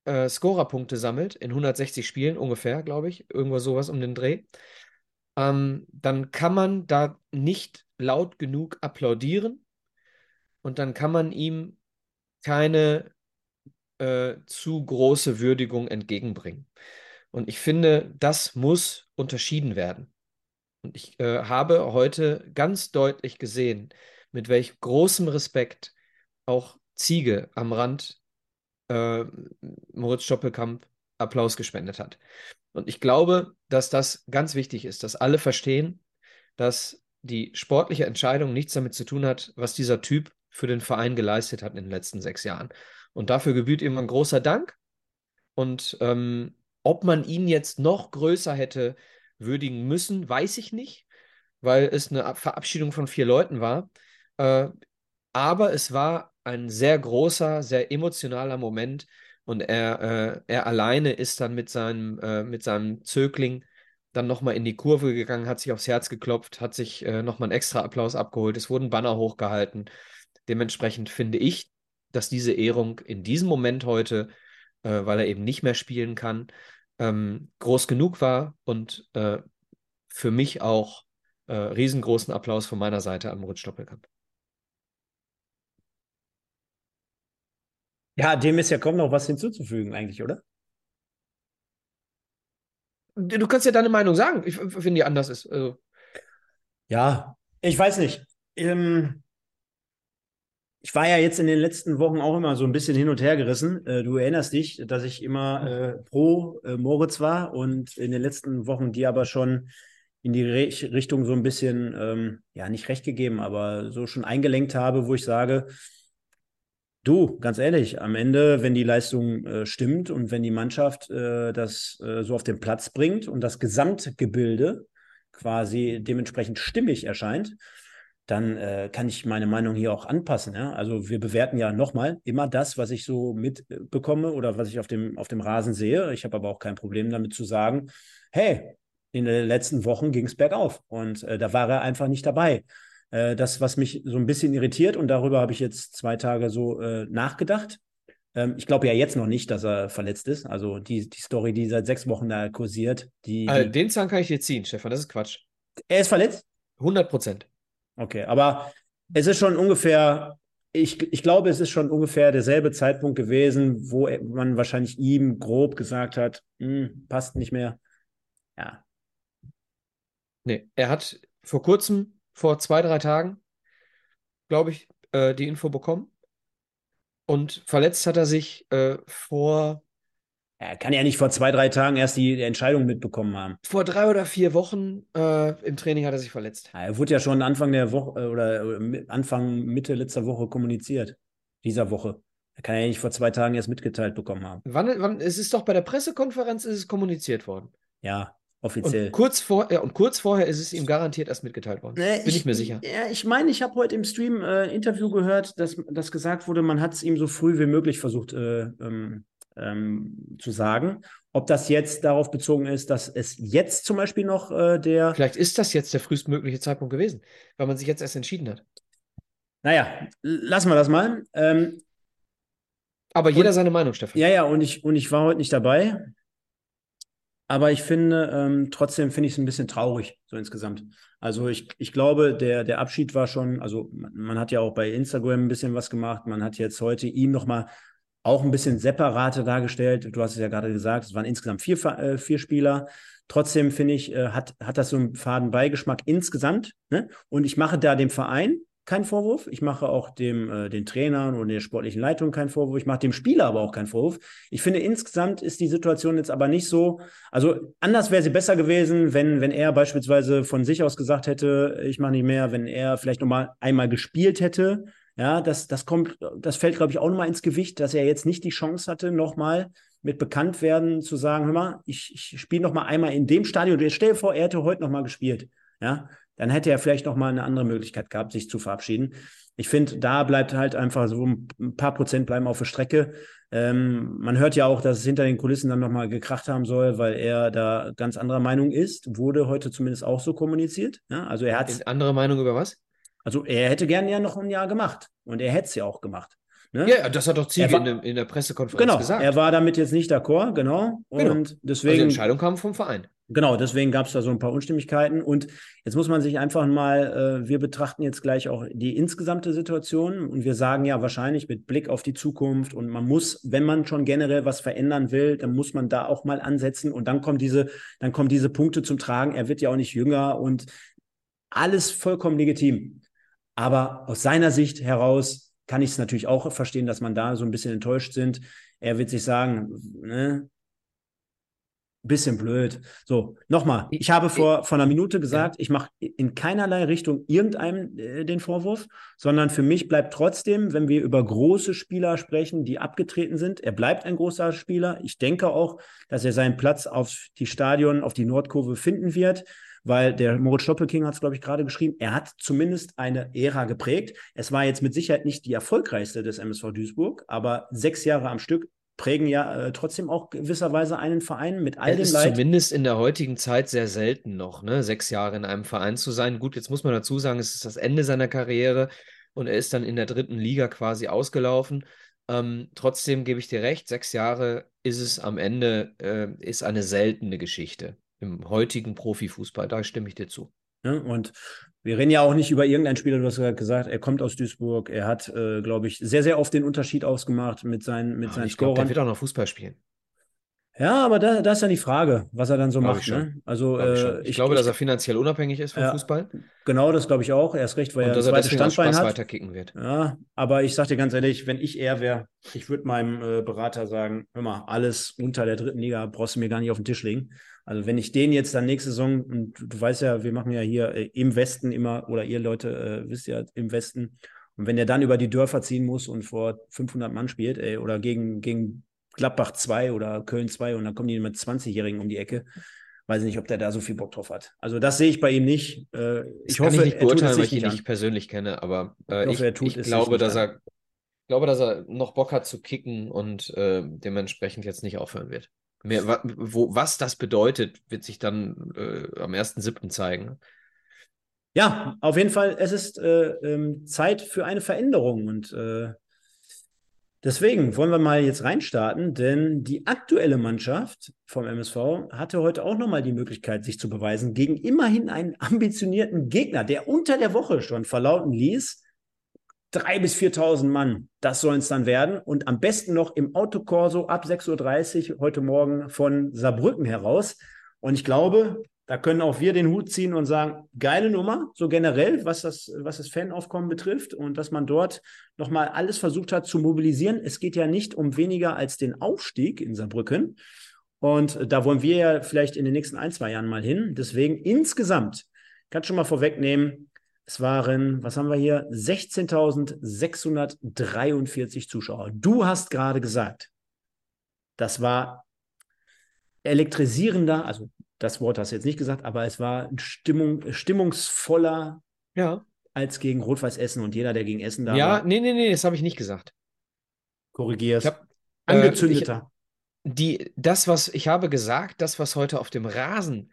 äh, Scorerpunkte sammelt in 160 Spielen ungefähr, glaube ich, irgendwo sowas um den Dreh, ähm, dann kann man da nicht laut genug applaudieren und dann kann man ihm keine äh, zu große Würdigung entgegenbringen. Und ich finde, das muss unterschieden werden. Und ich äh, habe heute ganz deutlich gesehen, mit welch großem Respekt auch Ziege am Rand äh, Moritz Stoppelkamp Applaus gespendet hat. Und ich glaube, dass das ganz wichtig ist, dass alle verstehen, dass die sportliche Entscheidung nichts damit zu tun hat, was dieser Typ für den Verein geleistet hat in den letzten sechs Jahren. Und dafür gebührt ihm ein großer Dank. Und ähm, ob man ihn jetzt noch größer hätte würdigen müssen, weiß ich nicht, weil es eine Verabschiedung von vier Leuten war. Äh, aber es war ein sehr großer, sehr emotionaler Moment und er, äh, er alleine ist dann mit seinem, äh, mit seinem Zögling dann nochmal in die Kurve gegangen, hat sich aufs Herz geklopft, hat sich äh, nochmal einen extra Applaus abgeholt. Es wurden Banner hochgehalten. Dementsprechend finde ich, dass diese Ehrung in diesem Moment heute, äh, weil er eben nicht mehr spielen kann, ähm, groß genug war und äh, für mich auch äh, riesengroßen Applaus von meiner Seite an Moritz Stoppelkamp. Ja, dem ist ja kaum noch was hinzuzufügen, eigentlich, oder? Du kannst ja deine Meinung sagen. Ich finde, die anders ist. Also. Ja, ich weiß nicht. Ähm, ich war ja jetzt in den letzten Wochen auch immer so ein bisschen hin und her gerissen. Äh, du erinnerst dich, dass ich immer äh, pro äh, Moritz war und in den letzten Wochen die aber schon in die Re Richtung so ein bisschen, ähm, ja, nicht recht gegeben, aber so schon eingelenkt habe, wo ich sage, Du, ganz ehrlich, am Ende, wenn die Leistung äh, stimmt und wenn die Mannschaft äh, das äh, so auf den Platz bringt und das Gesamtgebilde quasi dementsprechend stimmig erscheint, dann äh, kann ich meine Meinung hier auch anpassen. Ja? Also wir bewerten ja nochmal immer das, was ich so mitbekomme oder was ich auf dem, auf dem Rasen sehe. Ich habe aber auch kein Problem damit zu sagen, hey, in den letzten Wochen ging es bergauf und äh, da war er einfach nicht dabei. Äh, das, was mich so ein bisschen irritiert, und darüber habe ich jetzt zwei Tage so äh, nachgedacht. Ähm, ich glaube ja jetzt noch nicht, dass er verletzt ist. Also die, die Story, die seit sechs Wochen da kursiert. Die, also. Den Zahn kann ich dir ziehen, Stefan, das ist Quatsch. Er ist verletzt? 100 Prozent. Okay, aber es ist schon ungefähr ich, ich glaube, es ist schon ungefähr derselbe Zeitpunkt gewesen, wo man wahrscheinlich ihm grob gesagt hat, hm, passt nicht mehr. Ja. Nee, er hat vor kurzem vor zwei, drei Tagen, glaube ich, äh, die Info bekommen. Und verletzt hat er sich äh, vor. Er kann ja nicht vor zwei, drei Tagen erst die Entscheidung mitbekommen haben. Vor drei oder vier Wochen äh, im Training hat er sich verletzt. Er wurde ja schon Anfang der Woche äh, oder äh, Anfang, Mitte letzter Woche kommuniziert. Dieser Woche. Er kann ja nicht vor zwei Tagen erst mitgeteilt bekommen haben. Wann, wann, es ist doch bei der Pressekonferenz ist es kommuniziert worden. Ja, Offiziell. Und kurz, vor, ja, und kurz vorher ist es ihm garantiert erst mitgeteilt worden. Äh, Bin ich, ich, mir sicher. Ja, ich meine, ich habe heute im Stream äh, ein Interview gehört, dass, dass gesagt wurde, man hat es ihm so früh wie möglich versucht äh, ähm, äh, ähm, zu sagen. Ob das jetzt darauf bezogen ist, dass es jetzt zum Beispiel noch äh, der. Vielleicht ist das jetzt der frühestmögliche Zeitpunkt gewesen, weil man sich jetzt erst entschieden hat. Naja, lassen wir das mal. Ähm, Aber jeder seine Meinung, Stefan. ja, ja, und ich, und ich war heute nicht dabei. Aber ich finde, ähm, trotzdem finde ich es ein bisschen traurig, so insgesamt. Also ich, ich glaube, der, der Abschied war schon, also man, man hat ja auch bei Instagram ein bisschen was gemacht. Man hat jetzt heute ihn nochmal auch ein bisschen separate dargestellt. Du hast es ja gerade gesagt, es waren insgesamt vier, äh, vier Spieler. Trotzdem finde ich, äh, hat, hat das so einen faden Beigeschmack insgesamt. Ne? Und ich mache da dem Verein keinen Vorwurf. Ich mache auch dem, äh, den Trainern und der sportlichen Leitung keinen Vorwurf. Ich mache dem Spieler aber auch keinen Vorwurf. Ich finde, insgesamt ist die Situation jetzt aber nicht so. Also anders wäre sie besser gewesen, wenn, wenn er beispielsweise von sich aus gesagt hätte, ich mache nicht mehr, wenn er vielleicht nochmal einmal gespielt hätte. Ja, das, das kommt, das fällt, glaube ich, auch nochmal ins Gewicht, dass er jetzt nicht die Chance hatte, nochmal mit Bekanntwerden zu sagen, hör mal, ich, ich spiele nochmal einmal in dem Stadion. Jetzt stell dir vor, er hätte heute nochmal gespielt. Ja, dann hätte er vielleicht noch mal eine andere Möglichkeit gehabt, sich zu verabschieden. Ich finde, da bleibt halt einfach so ein paar Prozent bleiben auf der Strecke. Ähm, man hört ja auch, dass es hinter den Kulissen dann noch mal gekracht haben soll, weil er da ganz anderer Meinung ist. Wurde heute zumindest auch so kommuniziert. Ja, also er hat andere Meinung über was? Also er hätte gerne ja noch ein Jahr gemacht und er hätte es ja auch gemacht. Ne? Ja, das hat doch Ziege in, in, der Pressekonferenz genau, gesagt. Er war damit jetzt nicht d'accord, genau. Und genau. deswegen. Also die Entscheidung kam vom Verein. Genau, deswegen gab es da so ein paar Unstimmigkeiten. Und jetzt muss man sich einfach mal, äh, wir betrachten jetzt gleich auch die insgesamte Situation und wir sagen ja wahrscheinlich mit Blick auf die Zukunft und man muss, wenn man schon generell was verändern will, dann muss man da auch mal ansetzen und dann kommen diese, dann kommen diese Punkte zum Tragen. Er wird ja auch nicht jünger und alles vollkommen legitim. Aber aus seiner Sicht heraus kann ich es natürlich auch verstehen, dass man da so ein bisschen enttäuscht sind. Er wird sich sagen, ne, Bisschen blöd. So, nochmal. Ich habe vor, vor einer Minute gesagt, ja. ich mache in keinerlei Richtung irgendeinem äh, den Vorwurf, sondern für mich bleibt trotzdem, wenn wir über große Spieler sprechen, die abgetreten sind, er bleibt ein großer Spieler. Ich denke auch, dass er seinen Platz auf die Stadion, auf die Nordkurve finden wird, weil der Moritz Stoppelking hat es, glaube ich, gerade geschrieben, er hat zumindest eine Ära geprägt. Es war jetzt mit Sicherheit nicht die erfolgreichste des MSV Duisburg, aber sechs Jahre am Stück prägen ja äh, trotzdem auch gewisserweise einen Verein mit all dem ist Leid. Zumindest in der heutigen Zeit sehr selten noch, ne? sechs Jahre in einem Verein zu sein. Gut, jetzt muss man dazu sagen, es ist das Ende seiner Karriere und er ist dann in der dritten Liga quasi ausgelaufen. Ähm, trotzdem gebe ich dir recht, sechs Jahre ist es am Ende, äh, ist eine seltene Geschichte im heutigen Profifußball. Da stimme ich dir zu. Ja, und wir reden ja auch nicht über irgendeinen Spieler, du hast gerade gesagt, er kommt aus Duisburg, er hat, äh, glaube ich, sehr, sehr oft den Unterschied ausgemacht mit seinen, mit ja, seinen ich Scorern. Glaub, der wird auch noch Fußball spielen. Ja, aber da, da ist ja die Frage, was er dann so glaube macht. Ne? Also, glaub ich, äh, ich, ich, glaube, dass er finanziell unabhängig ist vom ja, Fußball. Genau, das glaube ich auch. Erst recht, weil Und er das zweite Standbein hat. weiterkicken wird. Ja, aber ich sage dir ganz ehrlich, wenn ich er wäre, ich würde meinem äh, Berater sagen, hör mal, alles unter der dritten Liga brauchst du mir gar nicht auf den Tisch legen. Also wenn ich den jetzt dann nächste Saison, und du, weißt ja, wir machen ja hier äh, im Westen immer, oder ihr Leute äh, wisst ja, im Westen, und wenn der dann über die Dörfer ziehen muss und vor 500 Mann spielt, ey, oder gegen, gegen Gladbach 2 oder Köln 2 und dann kommen die mit 20-Jährigen um die Ecke, weiß ich nicht, ob der da so viel Bock drauf hat. Also das sehe ich bei ihm nicht. Äh, ich hoffe, ich nicht beurteilen, weil ich ihn nicht persönlich kenne, aber äh, ich, hoffe, ich, ich glaube, dass er glaube, dass er noch Bock hat zu kicken und äh, dementsprechend jetzt nicht aufhören wird. Mehr, wo, was das bedeutet, wird sich dann äh, am 1.7. zeigen. Ja, auf jeden Fall, es ist äh, ähm, Zeit für eine Veränderung und äh, deswegen wollen wir mal jetzt reinstarten, denn die aktuelle Mannschaft vom MSV hatte heute auch nochmal die Möglichkeit, sich zu beweisen gegen immerhin einen ambitionierten Gegner, der unter der Woche schon verlauten ließ, 3.000 bis 4.000 Mann, das sollen es dann werden. Und am besten noch im Autokorso ab 6.30 Uhr heute Morgen von Saarbrücken heraus. Und ich glaube, da können auch wir den Hut ziehen und sagen, geile Nummer, so generell, was das, was das Fanaufkommen betrifft und dass man dort nochmal alles versucht hat zu mobilisieren. Es geht ja nicht um weniger als den Aufstieg in Saarbrücken. Und da wollen wir ja vielleicht in den nächsten ein, zwei Jahren mal hin. Deswegen insgesamt, kann schon mal vorwegnehmen, es waren, was haben wir hier? 16.643 Zuschauer. Du hast gerade gesagt, das war elektrisierender, also das Wort hast du jetzt nicht gesagt, aber es war Stimmung, stimmungsvoller ja. als gegen Rot-Weiß Essen und jeder, der gegen Essen da ja, war. Ja, nee, nee, nee, das habe ich nicht gesagt. Korrigierst. Ich hab, angezündeter. die, das, was ich habe gesagt, das, was heute auf dem Rasen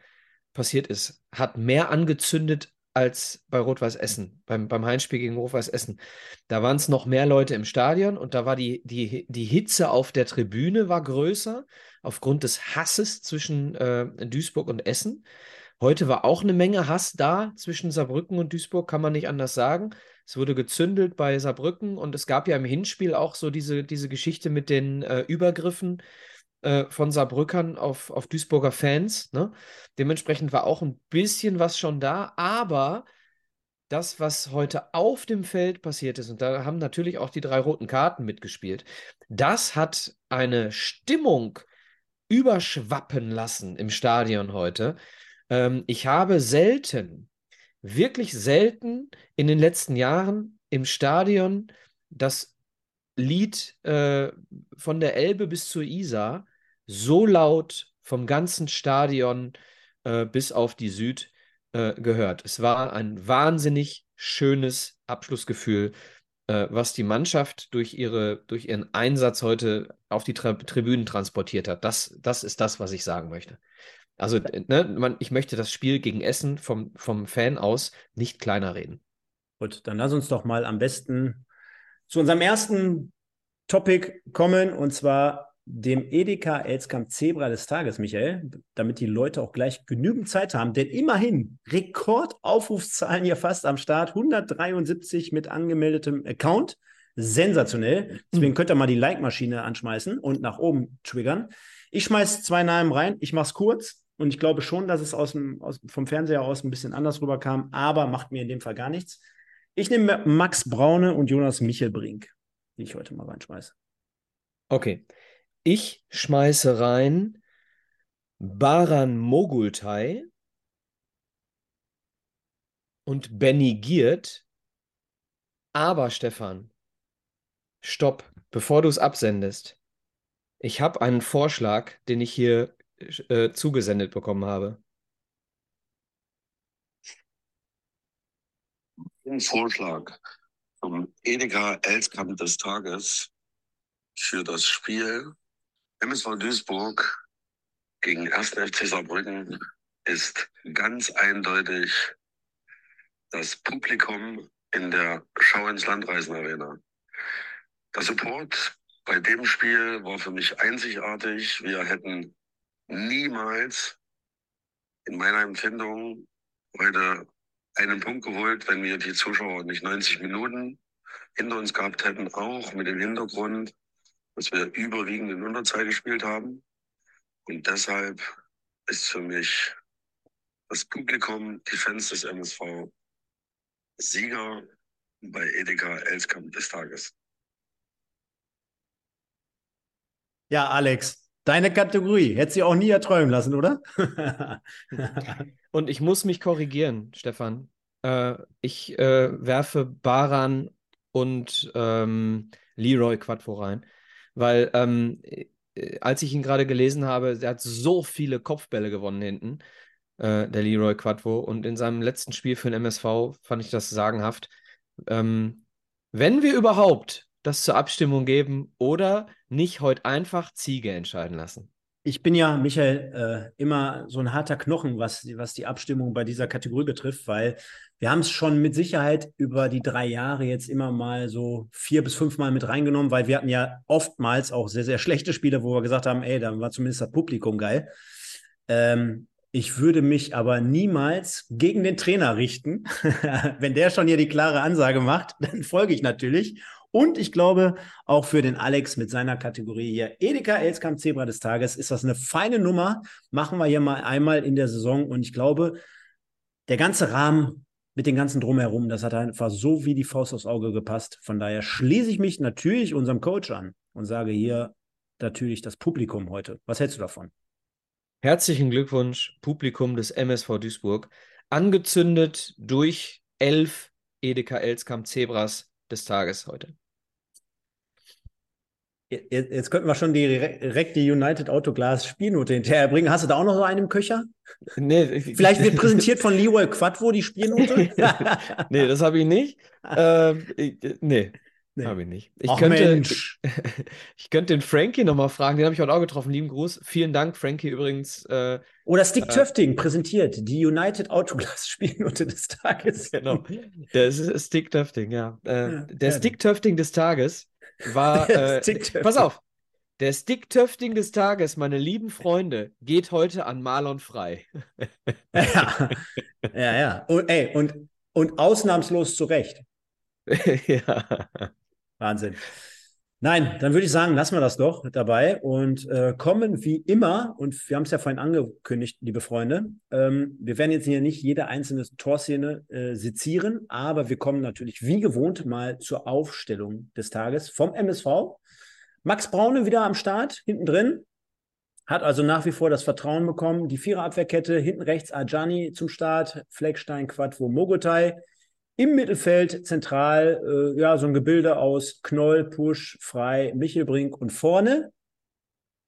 passiert ist, hat mehr angezündet als bei Rot-Weiß Essen, beim, beim Heimspiel gegen Rot-Weiß Essen. Da waren es noch mehr Leute im Stadion und da war die, die, die Hitze auf der Tribüne war größer, aufgrund des Hasses zwischen äh, Duisburg und Essen. Heute war auch eine Menge Hass da zwischen Saarbrücken und Duisburg, kann man nicht anders sagen. Es wurde gezündelt bei Saarbrücken und es gab ja im Hinspiel auch so diese, diese Geschichte mit den äh, Übergriffen äh, von Saarbrückern auf, auf Duisburger Fans. Ne? Dementsprechend war auch ein bisschen was schon da, aber das, was heute auf dem Feld passiert ist, und da haben natürlich auch die drei roten Karten mitgespielt, das hat eine Stimmung überschwappen lassen im Stadion heute. Ähm, ich habe selten, wirklich selten in den letzten Jahren im Stadion das Lied äh, von der Elbe bis zur Isar so laut vom ganzen Stadion äh, bis auf die Süd äh, gehört. Es war ein wahnsinnig schönes Abschlussgefühl, äh, was die Mannschaft durch, ihre, durch ihren Einsatz heute auf die Tra Tribünen transportiert hat. Das, das ist das, was ich sagen möchte. Also, ne, man, ich möchte das Spiel gegen Essen vom, vom Fan aus nicht kleiner reden. Gut, dann lass uns doch mal am besten zu unserem ersten Topic kommen und zwar dem Edeka Elskamp Zebra des Tages, Michael, damit die Leute auch gleich genügend Zeit haben. Denn immerhin Rekordaufrufszahlen hier fast am Start. 173 mit angemeldetem Account. Sensationell. Deswegen könnt ihr mal die Like-Maschine anschmeißen und nach oben triggern. Ich schmeiße zwei Namen rein. Ich mache es kurz. Und ich glaube schon, dass es aus dem, aus, vom Fernseher aus ein bisschen anders rüberkam, aber macht mir in dem Fall gar nichts. Ich nehme Max Braune und Jonas Michelbrink, die ich heute mal reinschmeiße. Okay. Ich schmeiße rein Baran Mogultai und Benny Giert. Aber Stefan, stopp, bevor du es absendest. Ich habe einen Vorschlag, den ich hier äh, zugesendet bekommen habe. Vorschlag vom Edeka Elskamp des Tages für das Spiel MSV Duisburg gegen 1. FC Saarbrücken ist ganz eindeutig das Publikum in der Schau ins Landreisen Arena. Der Support bei dem Spiel war für mich einzigartig. Wir hätten niemals in meiner Empfindung heute einen Punkt geholt, wenn wir die Zuschauer nicht 90 Minuten hinter uns gehabt hätten, auch mit dem Hintergrund, dass wir überwiegend in Unterzahl gespielt haben. Und deshalb ist für mich das Publikum, die Fans des MSV, Sieger bei Edeka Elskamp des Tages. Ja, Alex, Deine Kategorie. Hätte sie auch nie erträumen lassen, oder? Und ich muss mich korrigieren, Stefan. Äh, ich äh, werfe Baran und ähm, Leroy Quadvo rein, weil ähm, äh, als ich ihn gerade gelesen habe, er hat so viele Kopfbälle gewonnen hinten, äh, der Leroy Quadvo. Und in seinem letzten Spiel für den MSV fand ich das sagenhaft. Ähm, wenn wir überhaupt das zur Abstimmung geben oder nicht heute einfach Ziege entscheiden lassen? Ich bin ja, Michael, äh, immer so ein harter Knochen, was, was die Abstimmung bei dieser Kategorie betrifft, weil wir haben es schon mit Sicherheit über die drei Jahre jetzt immer mal so vier bis fünf Mal mit reingenommen, weil wir hatten ja oftmals auch sehr, sehr schlechte Spiele, wo wir gesagt haben, ey, da war zumindest das Publikum geil. Ähm, ich würde mich aber niemals gegen den Trainer richten. Wenn der schon hier die klare Ansage macht, dann folge ich natürlich und ich glaube, auch für den Alex mit seiner Kategorie hier, Edeka Elskamp Zebra des Tages, ist das eine feine Nummer. Machen wir hier mal einmal in der Saison. Und ich glaube, der ganze Rahmen mit den ganzen Drumherum, das hat einfach so wie die Faust aufs Auge gepasst. Von daher schließe ich mich natürlich unserem Coach an und sage hier natürlich das Publikum heute. Was hältst du davon? Herzlichen Glückwunsch, Publikum des MSV Duisburg. Angezündet durch elf Edeka Elskamp Zebras des Tages heute. Jetzt, könnten wir schon direkt die United Autoglas Spielnote hinterherbringen. Hast du da auch noch so einen im Köcher? Nee. Vielleicht wird präsentiert von Leroy Quadvo die Spielnote? nee, das habe ich nicht. ähm, nee. Nee. Habe ich nicht. Ich Ach, könnte, Mensch. ich könnte den Frankie nochmal fragen, den habe ich heute auch getroffen. Lieben Gruß. Vielen Dank, Frankie, übrigens. Äh, Oder Stick äh, Töfting präsentiert die United Autoglass Spielnote des Tages. Genau. Der ist Stick Töfting, ja. Äh, Ja, der ja. Stick Töfting des Tages war. Äh, Stick-Töfting. pass auf. Der Stick Töfting des Tages, meine lieben Freunde, geht heute an Marlon frei. Ja, ja. ja. Und, ey, und, und ausnahmslos zu Recht. ja. Wahnsinn. Nein, dann würde ich sagen, lassen wir das doch dabei und äh, kommen wie immer, und wir haben es ja vorhin angekündigt, liebe Freunde, ähm, wir werden jetzt hier nicht jede einzelne Torszene äh, sezieren, aber wir kommen natürlich wie gewohnt mal zur Aufstellung des Tages vom MSV. Max Braune wieder am Start, hinten drin, hat also nach wie vor das Vertrauen bekommen. Die Viererabwehrkette, hinten rechts Ajani zum Start, Fleckstein, Quadvo, Mogotai. Im Mittelfeld zentral, äh, ja, so ein Gebilde aus Knoll, Pusch, Frei, Michelbrink und vorne.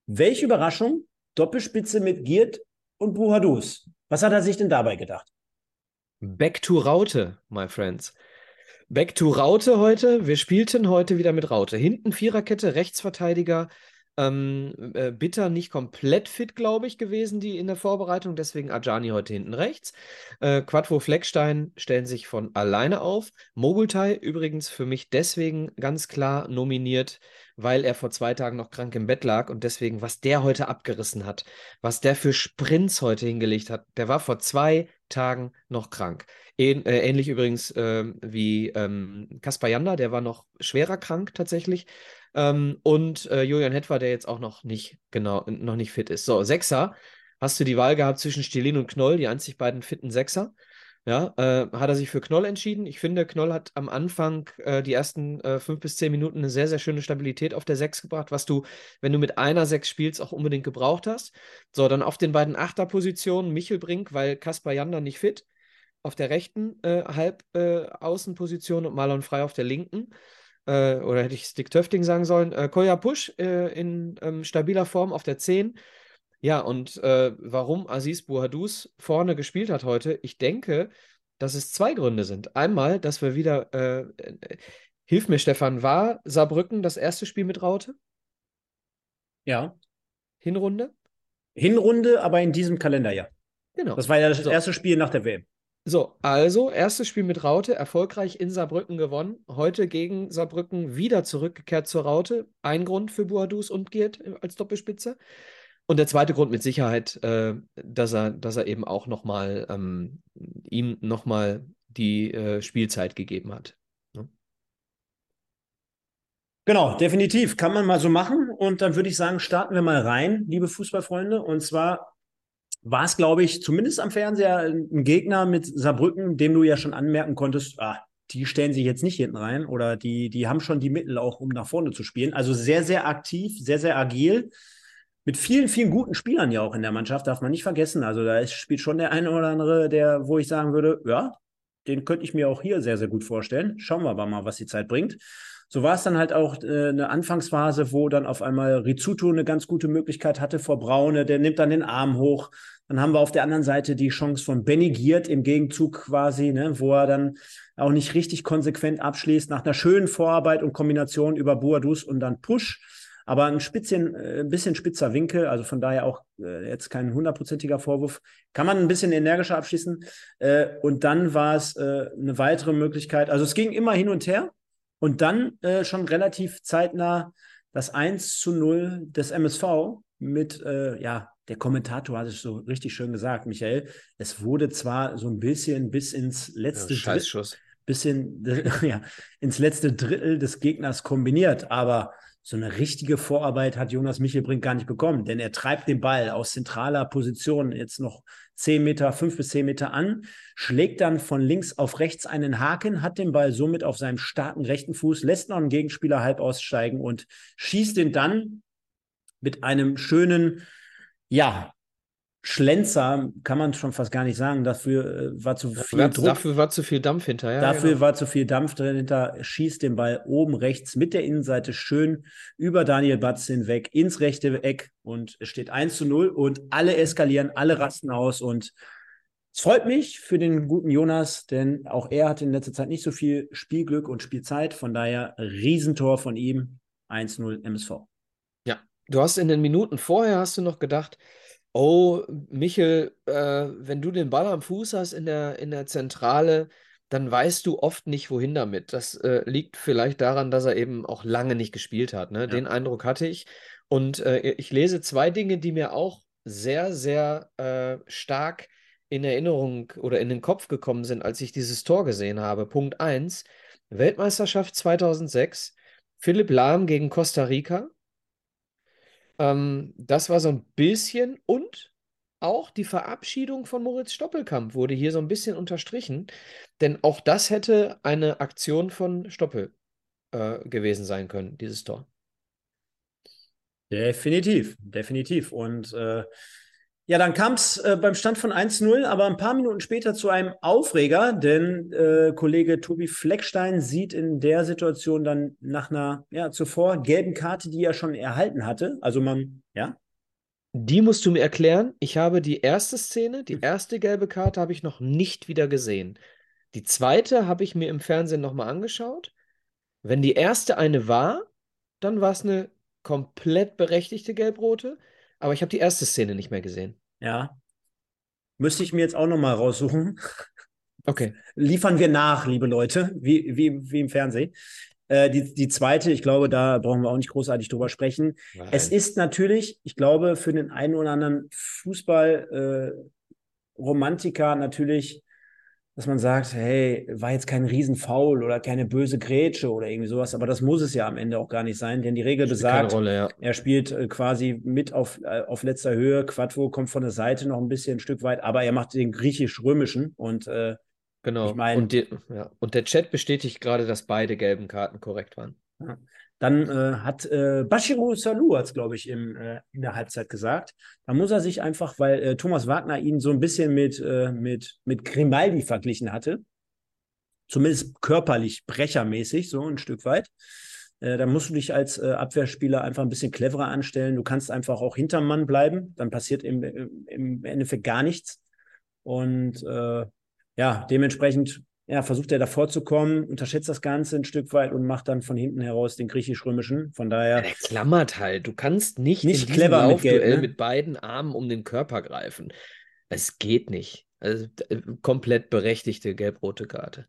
Welche Überraschung? Doppelspitze mit Giert und Buhadus. Was hat er sich denn dabei gedacht? Back to Raute, my friends. Back to Raute heute. Wir spielten heute wieder mit Raute. Hinten Viererkette, Rechtsverteidiger. Ähm, äh, Bitter nicht komplett fit, glaube ich, gewesen, die in der Vorbereitung. Deswegen Ajani heute hinten rechts. Äh, Quattro Fleckstein stellen sich von alleine auf. Mogultai übrigens für mich deswegen ganz klar nominiert, weil er vor zwei Tagen noch krank im Bett lag und deswegen, was der heute abgerissen hat, was der für Sprints heute hingelegt hat, der war vor zwei Tagen noch krank. Ähn, äh, ähnlich übrigens ähm, wie ähm, Kaspar Janda, der war noch schwerer krank tatsächlich. Ähm, und äh, Julian Hetwer, der jetzt auch noch nicht genau, noch nicht fit ist. So, Sechser, hast du die Wahl gehabt zwischen Stilin und Knoll, die einzig beiden fitten Sechser. Ja, äh, hat er sich für Knoll entschieden. Ich finde, Knoll hat am Anfang äh, die ersten äh, fünf bis zehn Minuten eine sehr, sehr schöne Stabilität auf der Sechs gebracht, was du, wenn du mit einer Sechs spielst, auch unbedingt gebraucht hast. So, dann auf den beiden Achterpositionen Michelbrink, weil Kaspar Janda nicht fit, auf der rechten äh, Halbaußenposition und Marlon Frei auf der linken. Äh, oder hätte ich Stick Töfting sagen sollen. Äh, Koya Push äh, in ähm, stabiler Form auf der 10. Ja, und äh, warum Aziz Bouhadous vorne gespielt hat heute, ich denke, dass es zwei Gründe sind. Einmal, dass wir wieder, äh, äh, hilf mir Stefan, war Saarbrücken das erste Spiel mit Raute? Ja. Hinrunde? Hinrunde, aber in diesem Kalenderjahr. Genau. Das war ja das So. erste Spiel nach der WM. So, also erstes Spiel mit Raute, erfolgreich in Saarbrücken gewonnen. Heute gegen Saarbrücken wieder zurückgekehrt zur Raute. Ein Grund für Boadus und Giert als Doppelspitze. Und der zweite Grund mit Sicherheit, äh, dass er, dass er eben auch nochmal ähm, ihm nochmal die äh, Spielzeit gegeben hat. Genau, definitiv. Kann man mal so machen. Und dann würde ich sagen, starten wir mal rein, liebe Fußballfreunde. Und zwar war es, glaube ich, zumindest am Fernseher ein Gegner mit Saarbrücken, dem du ja schon anmerken konntest, ah, die stellen sich jetzt nicht hinten rein oder die, die haben schon die Mittel auch, um nach vorne zu spielen. Also sehr, sehr aktiv, sehr, sehr agil. Mit vielen, vielen guten Spielern ja auch in der Mannschaft, darf man nicht vergessen. Also da ist, spielt schon der eine oder andere, der, wo ich sagen würde, ja, den könnte ich mir auch hier sehr, sehr gut vorstellen. Schauen wir aber mal, was die Zeit bringt. So war es dann halt auch äh, eine Anfangsphase, wo dann auf einmal Rizzuto eine ganz gute Möglichkeit hatte vor Braune. Der nimmt dann den Arm hoch. Dann haben wir auf der anderen Seite die Chance von Benny Giert im Gegenzug quasi, ne, wo er dann auch nicht richtig konsequent abschließt, nach einer schönen Vorarbeit und Kombination über Boadus und dann Push. Aber ein, Spitzchen, äh, ein bisschen spitzer Winkel, also von daher auch äh, jetzt kein hundertprozentiger Vorwurf. Kann man ein bisschen energischer abschließen. Äh, und dann war es äh, eine weitere Möglichkeit. Also es ging immer hin und her. Und dann äh, schon relativ zeitnah das 1 zu 0 des MSV mit, äh, ja, der Kommentator hat es so richtig schön gesagt, Michael. Es wurde zwar so ein bisschen bis ins letzte Ja, Scheißschuss. bisschen ja, ins letzte Drittel des Gegners kombiniert. Aber so eine richtige Vorarbeit hat Jonas Michelbrink gar nicht bekommen, denn er treibt den Ball aus zentraler Position jetzt noch 10 Meter, 5 bis 10 Meter an, schlägt dann von links auf rechts einen Haken, hat den Ball somit auf seinem starken rechten Fuß, lässt noch einen Gegenspieler halb aussteigen und schießt ihn dann mit einem schönen, ja, Schlenzer, kann man schon fast gar nicht sagen. Dafür äh, war zu viel Dafür, Druck. dafür war zu viel Dampf hinterher. Dafür genau. war zu viel Dampf dahinter, schießt den Ball oben rechts mit der Innenseite schön über Daniel Batz hinweg ins rechte Eck und es steht 1 zu 0 und alle eskalieren, alle rasten aus und Es freut mich für den guten Jonas, denn auch er hatte in letzter Zeit nicht so viel Spielglück und Spielzeit. Von daher Riesentor von ihm. 1-0 MSV. Ja, du hast in den Minuten vorher hast du noch gedacht, oh, Michel, äh, wenn du den Ball am Fuß hast in der, in der Zentrale, dann weißt du oft nicht, wohin damit. Das äh, liegt vielleicht daran, dass er eben auch lange nicht gespielt hat. Ne? Ja. Den Eindruck hatte ich. Und äh, ich lese zwei Dinge, die mir auch sehr, sehr äh, stark in Erinnerung oder in den Kopf gekommen sind, als ich dieses Tor gesehen habe. Punkt 1, Weltmeisterschaft 2006, Philipp Lahm gegen Costa Rica. Ähm, das war so ein bisschen und auch die Verabschiedung von Moritz Stoppelkamp wurde hier so ein bisschen unterstrichen, denn auch das hätte eine Aktion von Stoppel äh, gewesen sein können, dieses Tor. Definitiv, definitiv. Und äh, ja, dann kam es äh, beim Stand von 1-0, aber ein paar Minuten später zu einem Aufreger, denn äh, Kollege Tobi Fleckstein sieht in der Situation dann nach einer, ja, zuvor gelben Karte, die er schon erhalten hatte. Also man, ja. Die musst du mir erklären. Ich habe die erste Szene, die erste gelbe Karte habe ich noch nicht wieder gesehen. Die zweite habe ich mir im Fernsehen nochmal angeschaut. Wenn die erste eine war, dann war es eine komplett berechtigte gelb-rote, aber ich habe die erste Szene nicht mehr gesehen. Ja. Müsste ich mir jetzt auch nochmal raussuchen. Okay. Liefern wir nach, liebe Leute, wie, wie, wie im Fernsehen. Äh, die, die zweite, ich glaube, da brauchen wir auch nicht großartig drüber sprechen. Nein. Es ist natürlich, ich glaube, für den einen oder anderen Fußball-Romantiker natürlich, dass man sagt, hey, war jetzt kein Riesenfoul oder keine böse Grätsche oder irgendwie sowas, aber das muss es ja am Ende auch gar nicht sein, denn die Regel Spielt besagt, Rolle, ja. er spielt äh, quasi mit auf, äh, auf letzter Höhe. Quattro kommt von der Seite noch ein bisschen ein Stück weit, aber er macht den griechisch-römischen und äh, Genau. Ich mein- und, die, ja. und der Chat bestätigt gerade, dass beide gelben Karten korrekt waren. Dann äh, hat äh, Bashiru Salou hat's, glaube ich, im, äh, in der Halbzeit gesagt. Da muss er sich einfach, weil äh, Thomas Wagner ihn so ein bisschen mit, äh, mit, mit Grimaldi verglichen hatte, zumindest körperlich brechermäßig, so ein Stück weit. Äh, da musst du dich als äh, Abwehrspieler einfach ein bisschen cleverer anstellen. Du kannst einfach auch hinterm Mann bleiben. Dann passiert im, im- im Endeffekt gar nichts. Und äh, ja, dementsprechend ja, versucht er davor zu kommen, unterschätzt das Ganze ein Stück weit und macht dann von hinten heraus den griechisch-römischen. Von Ja, daher, der klammert halt. Du kannst nicht, Nicht in clever mit Gelb, ne? mit beiden Armen um den Körper greifen. Es geht nicht. Also d- komplett berechtigte gelb-rote Karte.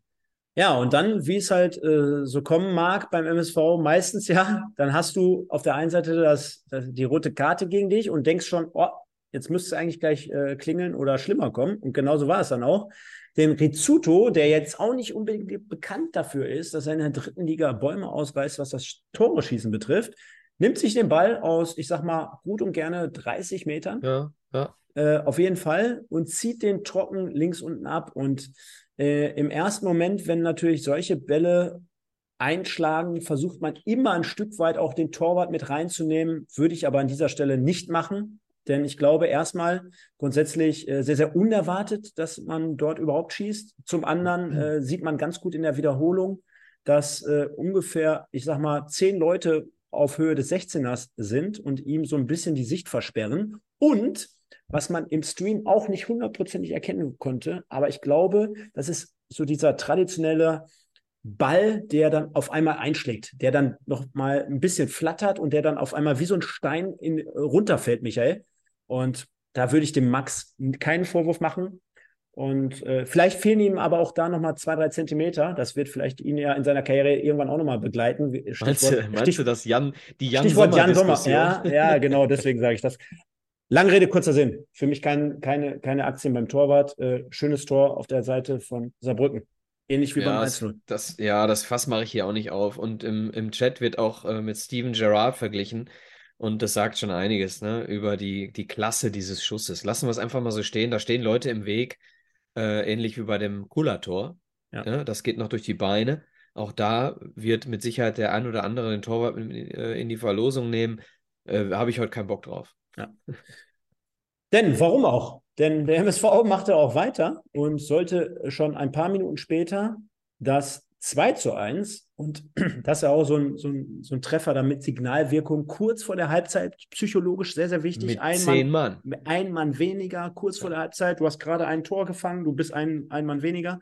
ja, und dann, wie es halt äh, so kommen mag beim MSV, meistens ja, dann hast du auf der einen Seite das, das, die rote Karte gegen dich und denkst schon, oh, jetzt müsste es eigentlich gleich äh, klingeln oder schlimmer kommen. Und genauso war es dann auch. Den Rizzuto, der jetzt auch nicht unbedingt bekannt dafür ist, dass er in der dritten Liga Bäume ausreißt, was das Tore-Schießen betrifft, nimmt sich den Ball aus, ich sag mal, gut und gerne 30 Metern Ja, ja. äh, auf jeden Fall und zieht den trocken links unten ab. Und äh, im ersten Moment, wenn natürlich solche Bälle einschlagen, versucht man immer ein Stück weit auch den Torwart mit reinzunehmen. Würde ich aber an dieser Stelle nicht machen. Denn ich glaube erstmal grundsätzlich äh, sehr, sehr unerwartet, dass man dort überhaupt schießt. Zum anderen äh, sieht man ganz gut in der Wiederholung, dass äh, ungefähr, ich sag mal, zehn Leute auf Höhe des 16ers sind und ihm so ein bisschen die Sicht versperren. Und was man im Stream auch nicht hundertprozentig erkennen konnte, aber ich glaube, das ist so dieser traditionelle Ball, der dann auf einmal einschlägt, der dann noch mal ein bisschen flattert und der dann auf einmal wie so ein Stein in, runterfällt, Michael. Und da würde ich dem Max keinen Vorwurf machen. Und äh, vielleicht fehlen ihm aber auch da nochmal zwei, drei Zentimeter. Das wird vielleicht ihn ja in seiner Karriere irgendwann auch nochmal begleiten. Wie- Meinst du, meinst Stich- du, dass Jan, die Jan Stichwort Jan Sommer. Ja, ja, genau, deswegen sage ich das. Lange Rede, kurzer Sinn. Für mich kein, keine, keine Aktien beim Torwart. Äh, schönes Tor auf der Seite von Saarbrücken. Ähnlich wie Ja, beim das, 1-0. das, ja, das Fass mache ich hier auch nicht auf. Und im, im Chat wird auch äh, mit Steven Gerrard verglichen. Und das sagt schon einiges, ne, über die, die Klasse dieses Schusses. Lassen wir es einfach mal so stehen. Da stehen Leute im Weg, äh, ähnlich wie bei dem Kula-Tor. Ja. Ne, das geht noch durch die Beine. Auch da wird mit Sicherheit der ein oder andere den Torwart in, äh, in die Verlosung nehmen. Äh, Habe ich heute keinen Bock drauf. Denn, warum auch? Denn der MSV machte auch weiter und sollte schon ein paar Minuten später das 2 zu 1. Und das ist ja auch so ein, so ein, so ein Treffer damit Signalwirkung kurz vor der Halbzeit, psychologisch sehr, sehr wichtig. Mit ein zehn Mann. Ein Mann weniger, kurz vor der Halbzeit. Du hast gerade ein Tor gefangen, du bist ein, ein Mann weniger.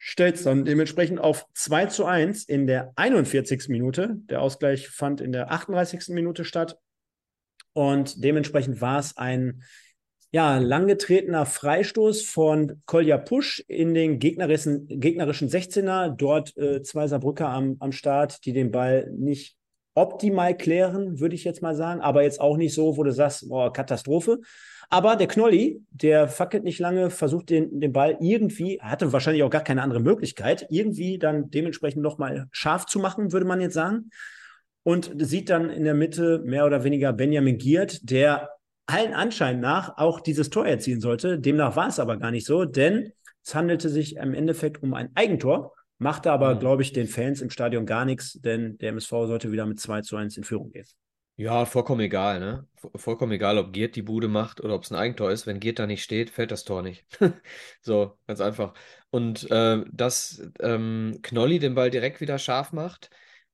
Stellst dann dementsprechend auf 2 zu 1 in der 41. Minute. Der Ausgleich fand in der 38. Minute statt. Und dementsprechend war es ein ja, langgetretener Freistoß von Kolja Pusch in den gegnerischen, gegnerischen 16er. Dort äh, zwei Saarbrücker am, am Start, die den Ball nicht optimal klären, würde ich jetzt mal sagen, aber jetzt auch nicht so, wo du sagst, boah, Katastrophe. Aber der Knolli, der fackelt nicht lange, versucht den, den Ball irgendwie, hatte wahrscheinlich auch gar keine andere Möglichkeit, irgendwie dann dementsprechend nochmal scharf zu machen, würde man jetzt sagen. Und sieht dann in der Mitte mehr oder weniger Benjamin Giert, der allen Anschein nach auch dieses Tor erzielen sollte. Demnach war es aber gar nicht so, denn es handelte sich im Endeffekt um ein Eigentor, machte aber, mhm. glaube ich, den Fans im Stadion gar nichts, denn der MSV sollte wieder mit 2 zu 1 in Führung gehen. Ja, vollkommen egal, ne? Vollkommen egal, ob Giert die Bude macht oder ob es ein Eigentor ist. Wenn Giert da nicht steht, fällt das Tor nicht. so, ganz einfach. Und äh, dass ähm, Knolli den Ball direkt wieder scharf macht,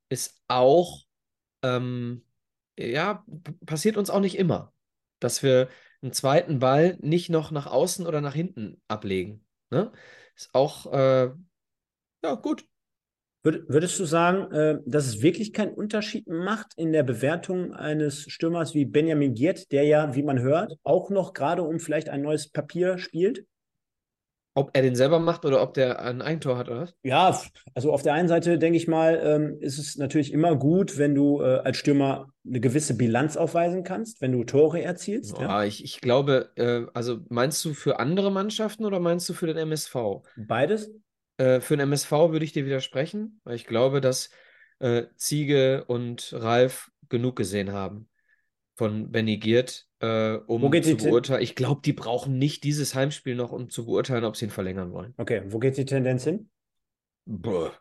ist auch, ähm, ja, passiert uns auch nicht immer dass wir einen zweiten Ball nicht noch nach außen oder nach hinten ablegen. Ne? Ist auch, äh, ja, gut. Würdest du sagen, äh, dass es wirklich keinen Unterschied macht in der Bewertung eines Stürmers wie Benjamin Giert, der ja, wie man hört, auch noch gerade um vielleicht ein neues Papier spielt? Ob er den selber macht oder ob der ein Eigentor hat, oder was? Ja, also auf der einen Seite denke ich mal, ähm, ist es natürlich immer gut, wenn du äh, als Stürmer eine gewisse Bilanz aufweisen kannst, wenn du Tore erzielst. Ja, ja. Ich, ich glaube, äh, also meinst du für andere Mannschaften oder meinst du für den MSV? Beides. Äh, für den MSV würde ich dir widersprechen, weil ich glaube, dass äh, Ziege und Ralf genug gesehen haben von Benny Giert, äh, um zu beurteilen. Ich glaube, die brauchen nicht dieses Heimspiel noch, um zu beurteilen, ob sie ihn verlängern wollen. Okay, wo geht die Tendenz hin? Boah.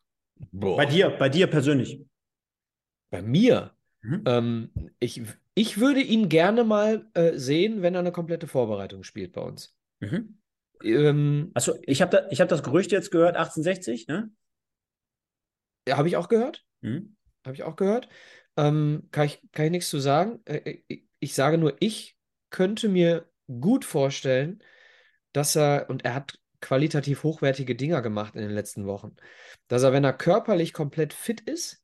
Boah. Bei dir, bei dir persönlich. Bei mir? Mhm. Ähm, ich, ich würde ihn gerne mal äh, sehen, wenn er eine komplette Vorbereitung spielt bei uns. Mhm. Ähm, Achso, ich habe da, hab das Gerücht jetzt gehört, 1860, ne? Ja, habe ich auch gehört. Mhm. Habe ich auch gehört. Ähm, kann ich, kann ich nichts zu sagen. Äh, äh, ich sage nur, ich könnte mir gut vorstellen, dass er, und er hat qualitativ hochwertige Dinger gemacht in den letzten Wochen, dass er, wenn er körperlich komplett fit ist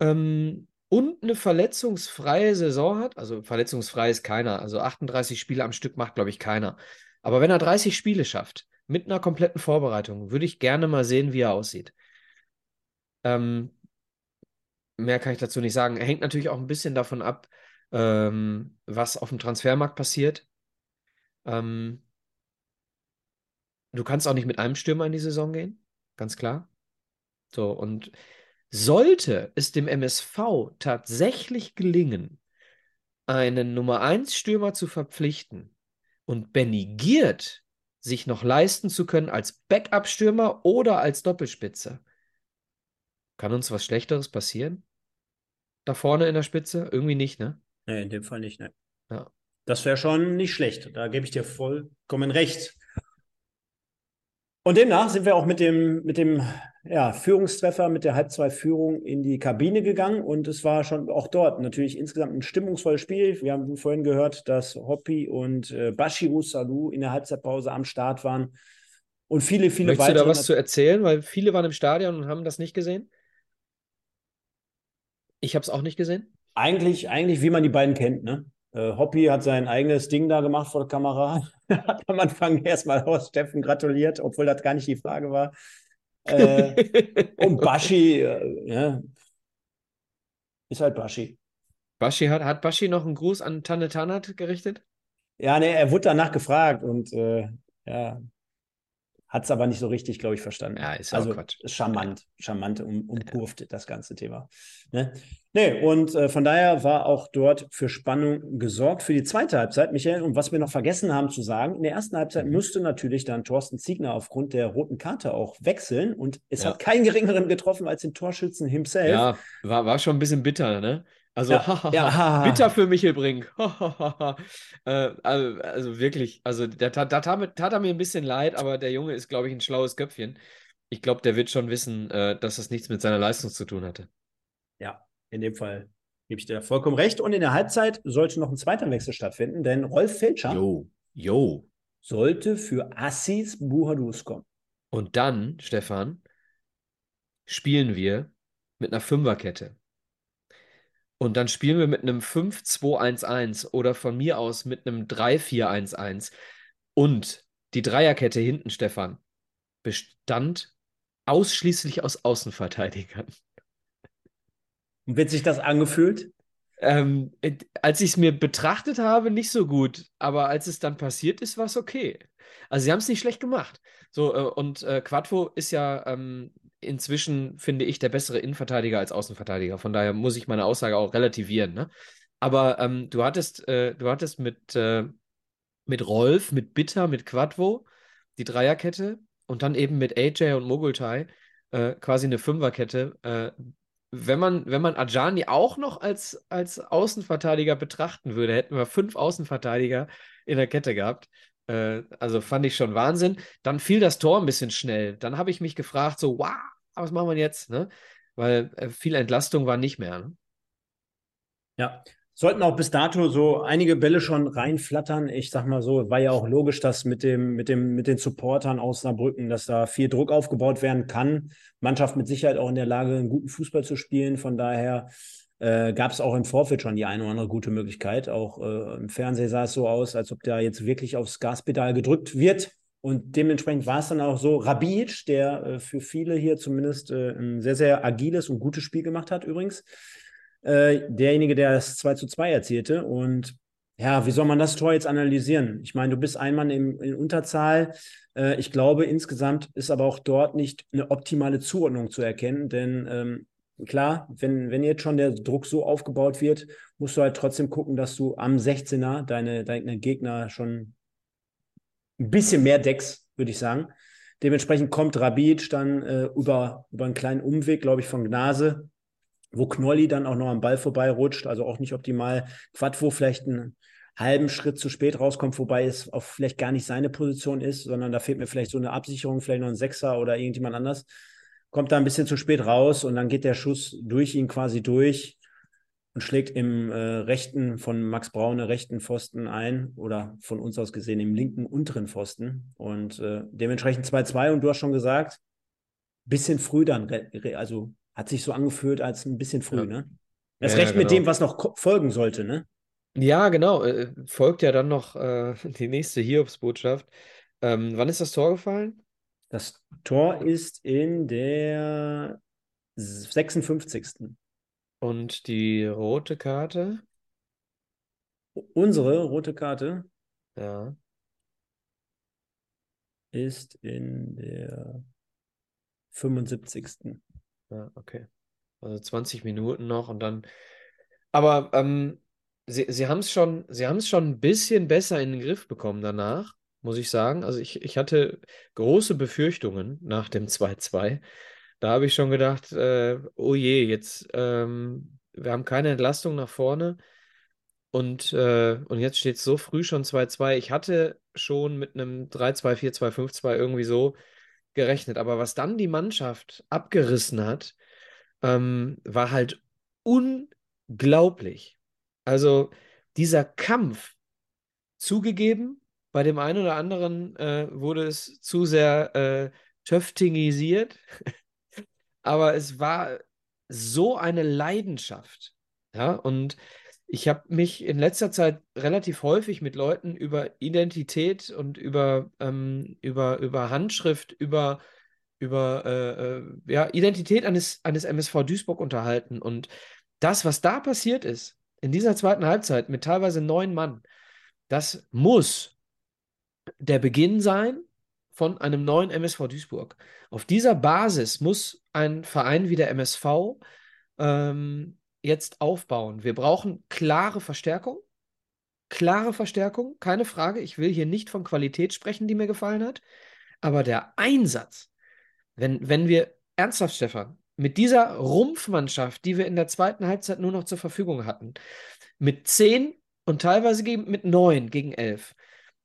ähm, und eine verletzungsfreie Saison hat, also verletzungsfrei ist keiner, also 38 Spiele am Stück macht, glaube ich, keiner. Aber wenn er 30 Spiele schafft, mit einer kompletten Vorbereitung, würde ich gerne mal sehen, wie er aussieht. Ähm, mehr kann ich dazu nicht sagen. Hängt natürlich auch ein bisschen davon ab, ähm, was auf dem Transfermarkt passiert. Ähm, du kannst auch nicht mit einem Stürmer in die Saison gehen, ganz klar. So, und sollte es dem MSV tatsächlich gelingen, einen Nummer 1 Stürmer zu verpflichten und Benny Giert sich noch leisten zu können als Backup-Stürmer oder als Doppelspitze, kann uns was Schlechteres passieren? Da vorne in der Spitze? Irgendwie nicht, ne? Nee, in dem Fall nicht, ne. Ja. Das wäre schon nicht schlecht. Da gebe ich dir vollkommen recht. Und demnach sind wir auch mit dem, mit dem ja, Führungstreffer, mit der Halbzeit-Führung in die Kabine gegangen. Und es war schon auch dort natürlich insgesamt ein stimmungsvolles Spiel. Wir haben vorhin gehört, dass Hoppi und äh, Bashiru Salou in der Halbzeitpause am Start waren. Und viele, viele Möchtest weitere. du da was zu erzählen? Weil viele waren im Stadion und haben das nicht gesehen. Ich habe es auch nicht gesehen. Eigentlich, eigentlich, wie man die beiden kennt, ne? Äh, Hoppy hat sein eigenes Ding da gemacht vor der Kamera. hat am Anfang erstmal aus Steffen gratuliert, obwohl das gar nicht die Frage war. Äh, und Baschi, äh, ja, ist halt Baschi. Baschi hat, hat Baschi noch einen Gruß an Tanne Tanat gerichtet? Ja, ne, er wurde danach gefragt und äh, ja, hat es aber nicht so richtig, glaube ich, verstanden. Ja, ist ja also, Quatsch. Charmant, charmant um, umkurvt ja. das ganze Thema. Ne? Nee, und äh, von daher war auch dort für Spannung gesorgt für die zweite Halbzeit, Michael. Und was wir noch vergessen haben zu sagen, in der ersten Halbzeit mhm. musste natürlich dann Thorsten Ziegner aufgrund der roten Karte auch wechseln. Und es ja. hat keinen geringeren getroffen als den Torschützen himself. Ja, war, war schon ein bisschen bitter, ne? Also, ja, ja. bitter für Michel Brink. äh, also, also, wirklich, also da tat, tat, tat, er mir ein bisschen leid, aber der Junge ist, glaube ich, ein schlaues Köpfchen. ich glaube, der wird schon wissen, äh, dass das nichts mit seiner Leistung zu tun hatte. Ja, in dem Fall gebe ich dir vollkommen recht. Und in der Halbzeit sollte noch ein zweiter Wechsel stattfinden, denn Rolf Felscher Jo, jo. sollte für Assis Buhadus kommen. Und dann, Stefan, spielen wir mit einer Fünferkette. Und dann spielen wir mit einem 5-2-1-1 oder von mir aus mit einem 3-4-1-1. Und die Dreierkette hinten, Stefan, bestand ausschließlich aus Außenverteidigern. Und wird sich das angefühlt? Ähm, äh, als ich es mir betrachtet habe, nicht so gut. Aber als es dann passiert ist, war es okay. Also sie haben es nicht schlecht gemacht. So, äh, und äh, Quattro ist ja ähm, inzwischen, finde ich, der bessere Innenverteidiger als Außenverteidiger. Von daher muss ich meine Aussage auch relativieren. Ne? Aber ähm, du hattest, äh, du hattest mit, äh, mit Rolf, mit Bitter, mit Quattro die Dreierkette und dann eben mit AJ und Mogultai äh, quasi eine Fünferkette. Äh, wenn man, wenn man Ajani auch noch als, als Außenverteidiger betrachten würde, hätten wir fünf Außenverteidiger in der Kette gehabt. Äh, also fand ich schon Wahnsinn. Dann fiel das Tor ein bisschen schnell. Dann habe ich mich gefragt, so, wow, was machen wir jetzt? Ne? Weil äh, viel Entlastung war nicht mehr. Ne? Ja, sollten auch bis dato so einige Bälle schon reinflattern. Ich sag mal so, war ja auch logisch, dass mit dem, mit dem, mit den Supportern aus Saarbrücken, dass da viel Druck aufgebaut werden kann. Mannschaft mit Sicherheit auch in der Lage, einen guten Fußball zu spielen. Von daher äh, gab es auch im Vorfeld schon die eine oder andere gute Möglichkeit. Auch äh, im Fernsehen sah es so aus, als ob da jetzt wirklich aufs Gaspedal gedrückt wird. Und dementsprechend war es dann auch so, Rabic, der äh, für viele hier zumindest äh, ein sehr, sehr agiles und gutes Spiel gemacht hat übrigens, äh, derjenige, der das 2 zu 2 erzielte. Und ja, wie soll man das Tor jetzt analysieren? Ich meine, du bist ein Mann in, in Unterzahl. Äh, ich glaube, insgesamt ist aber auch dort nicht eine optimale Zuordnung zu erkennen, denn ähm, klar, wenn, wenn jetzt schon der Druck so aufgebaut wird, musst du halt trotzdem gucken, dass du am 16er deine, deine Gegner schon ein bisschen mehr deckst, würde ich sagen. Dementsprechend kommt Rabic dann äh, über, über einen kleinen Umweg, glaube ich, von Gnase wo Knolli dann auch noch am Ball vorbeirutscht, also auch nicht optimal. Quadvo vielleicht einen halben Schritt zu spät rauskommt, wobei es auch vielleicht gar nicht seine Position ist, sondern da fehlt mir vielleicht so eine Absicherung, vielleicht noch ein Sechser oder irgendjemand anders. Kommt da ein bisschen zu spät raus und dann geht der Schuss durch ihn quasi durch und schlägt im äh, rechten von Max Braune rechten Pfosten ein oder von uns aus gesehen im linken unteren Pfosten und äh, dementsprechend 2-2 und du hast schon gesagt, bisschen früh dann, also hat sich so angefühlt als ein bisschen früh, ja. ne? Das ja, recht genau. mit dem, was noch folgen sollte, ne? Ja, genau. Äh, folgt ja dann noch äh, die nächste Hiobsbotschaft. Ähm, wann ist das Tor gefallen? Das Tor ist in der 56. Und die rote Karte? Unsere rote Karte? Ja. Ist in der 75. Ja, okay. Also 20 Minuten noch und dann. Aber ähm, sie, sie haben es schon, sie haben es schon ein bisschen besser in den Griff bekommen danach, muss ich sagen. Also ich, ich hatte große Befürchtungen nach dem 2-2. Da habe ich schon gedacht, äh, oh je, jetzt, ähm, wir haben keine Entlastung nach vorne. Und, äh, und jetzt steht es so früh schon 2-2. Ich hatte schon mit einem 3-2, 4-2, 5-2 irgendwie so gerechnet. Aber was dann die Mannschaft abgerissen hat, ähm, war halt unglaublich. Also dieser Kampf, zugegeben, bei dem einen oder anderen äh, wurde es zu sehr äh, töftingisiert, aber es war so eine Leidenschaft. Ja, und ich habe mich in letzter Zeit relativ häufig mit Leuten über Identität und über, ähm, über, über Handschrift, über, über äh, äh ja, Identität eines, eines MSV Duisburg unterhalten. Und das, was da passiert ist, in dieser zweiten Halbzeit mit teilweise neun Mann, das muss der Beginn sein von einem neuen MSV Duisburg. Auf dieser Basis muss ein Verein wie der MSV ähm, jetzt aufbauen. Wir brauchen klare Verstärkung. Klare Verstärkung, keine Frage. Ich will hier nicht von Qualität sprechen, die mir gefallen hat. Aber der Einsatz, wenn, wenn wir ernsthaft, Stefan, mit dieser Rumpfmannschaft, die wir in der zweiten Halbzeit nur noch zur Verfügung hatten, mit zehn und teilweise mit neun gegen elf,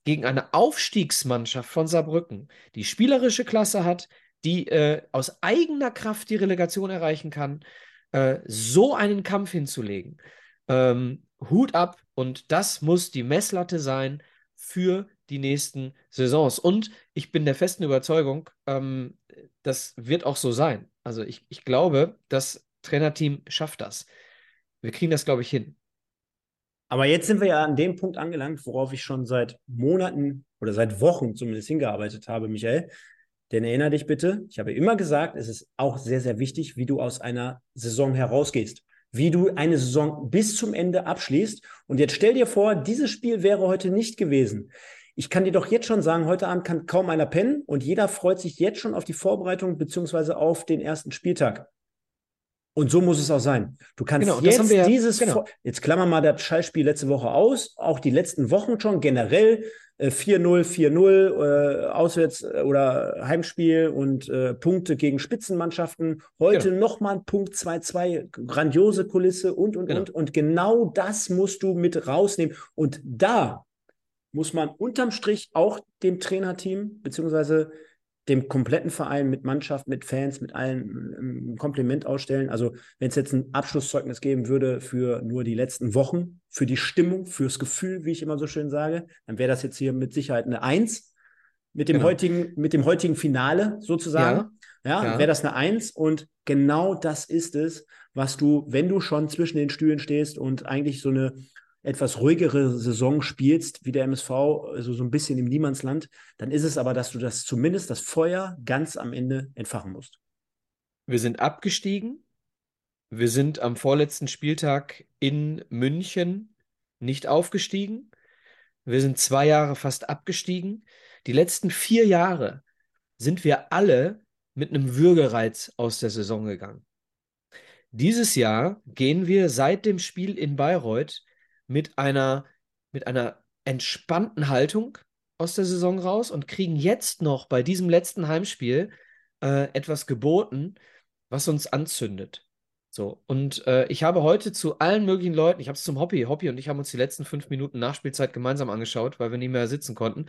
gegen eine Aufstiegsmannschaft von Saarbrücken, die spielerische Klasse hat, die äh, aus eigener Kraft die Relegation erreichen kann, äh, so einen Kampf hinzulegen. Ähm, Hut ab und das muss die Messlatte sein für die nächsten Saisons. Und ich bin der festen Überzeugung, ähm, das wird auch so sein. Also ich, ich glaube, das Trainerteam schafft das. Wir kriegen das, glaube ich, hin. Aber jetzt sind wir ja an dem Punkt angelangt, worauf ich schon seit Monaten oder seit Wochen zumindest hingearbeitet habe, Michael. Denn erinnere dich bitte, ich habe immer gesagt, es ist auch sehr, sehr wichtig, wie du aus einer Saison herausgehst. Wie du eine Saison bis zum Ende abschließt. Und jetzt stell dir vor, dieses Spiel wäre heute nicht gewesen. Ich kann dir doch jetzt schon sagen, heute Abend kann kaum einer pennen und jeder freut sich jetzt schon auf die Vorbereitung beziehungsweise auf den ersten Spieltag. Und so muss es auch sein. Du kannst genau, jetzt ja, dieses, genau. jetzt klammern wir mal das Schallspiel letzte Woche aus, auch die letzten Wochen schon generell 4-0, äh, 4-0 äh, Auswärts- äh, oder Heimspiel und äh, Punkte gegen Spitzenmannschaften. Heute genau. nochmal ein Punkt 2-2, grandiose Kulisse und, und, genau. und. Und genau das musst du mit rausnehmen. Und da muss man unterm Strich auch dem Trainerteam beziehungsweise dem kompletten Verein mit Mannschaft, mit Fans, mit allen ein Kompliment ausstellen. Also wenn es jetzt ein Abschlusszeugnis geben würde für nur die letzten Wochen, für die Stimmung, fürs Gefühl, wie ich immer so schön sage, dann wäre das jetzt hier mit Sicherheit eine Eins. Mit dem, genau. heutigen, mit dem heutigen Finale sozusagen. Ja, ja, ja. wäre das eine Eins. Und genau das ist es, was du, wenn du schon zwischen den Stühlen stehst und eigentlich so eine etwas ruhigere Saison spielst, wie der MSV, also so ein bisschen im Niemandsland, dann ist es aber, dass du das zumindest das Feuer ganz am Ende entfachen musst. Wir sind abgestiegen. Wir sind am vorletzten Spieltag in München nicht aufgestiegen. Wir sind zwei Jahre fast abgestiegen. Die letzten vier Jahre sind wir alle mit einem Würgereiz aus der Saison gegangen. Dieses Jahr gehen wir seit dem Spiel in Bayreuth mit einer, mit einer entspannten Haltung aus der Saison raus und kriegen jetzt noch bei diesem letzten Heimspiel äh, etwas geboten, was uns anzündet. So, und äh, ich habe heute zu allen möglichen Leuten, ich habe es zum Hobby, Hobby und ich haben uns die letzten fünf Minuten Nachspielzeit gemeinsam angeschaut, weil wir nicht mehr sitzen konnten.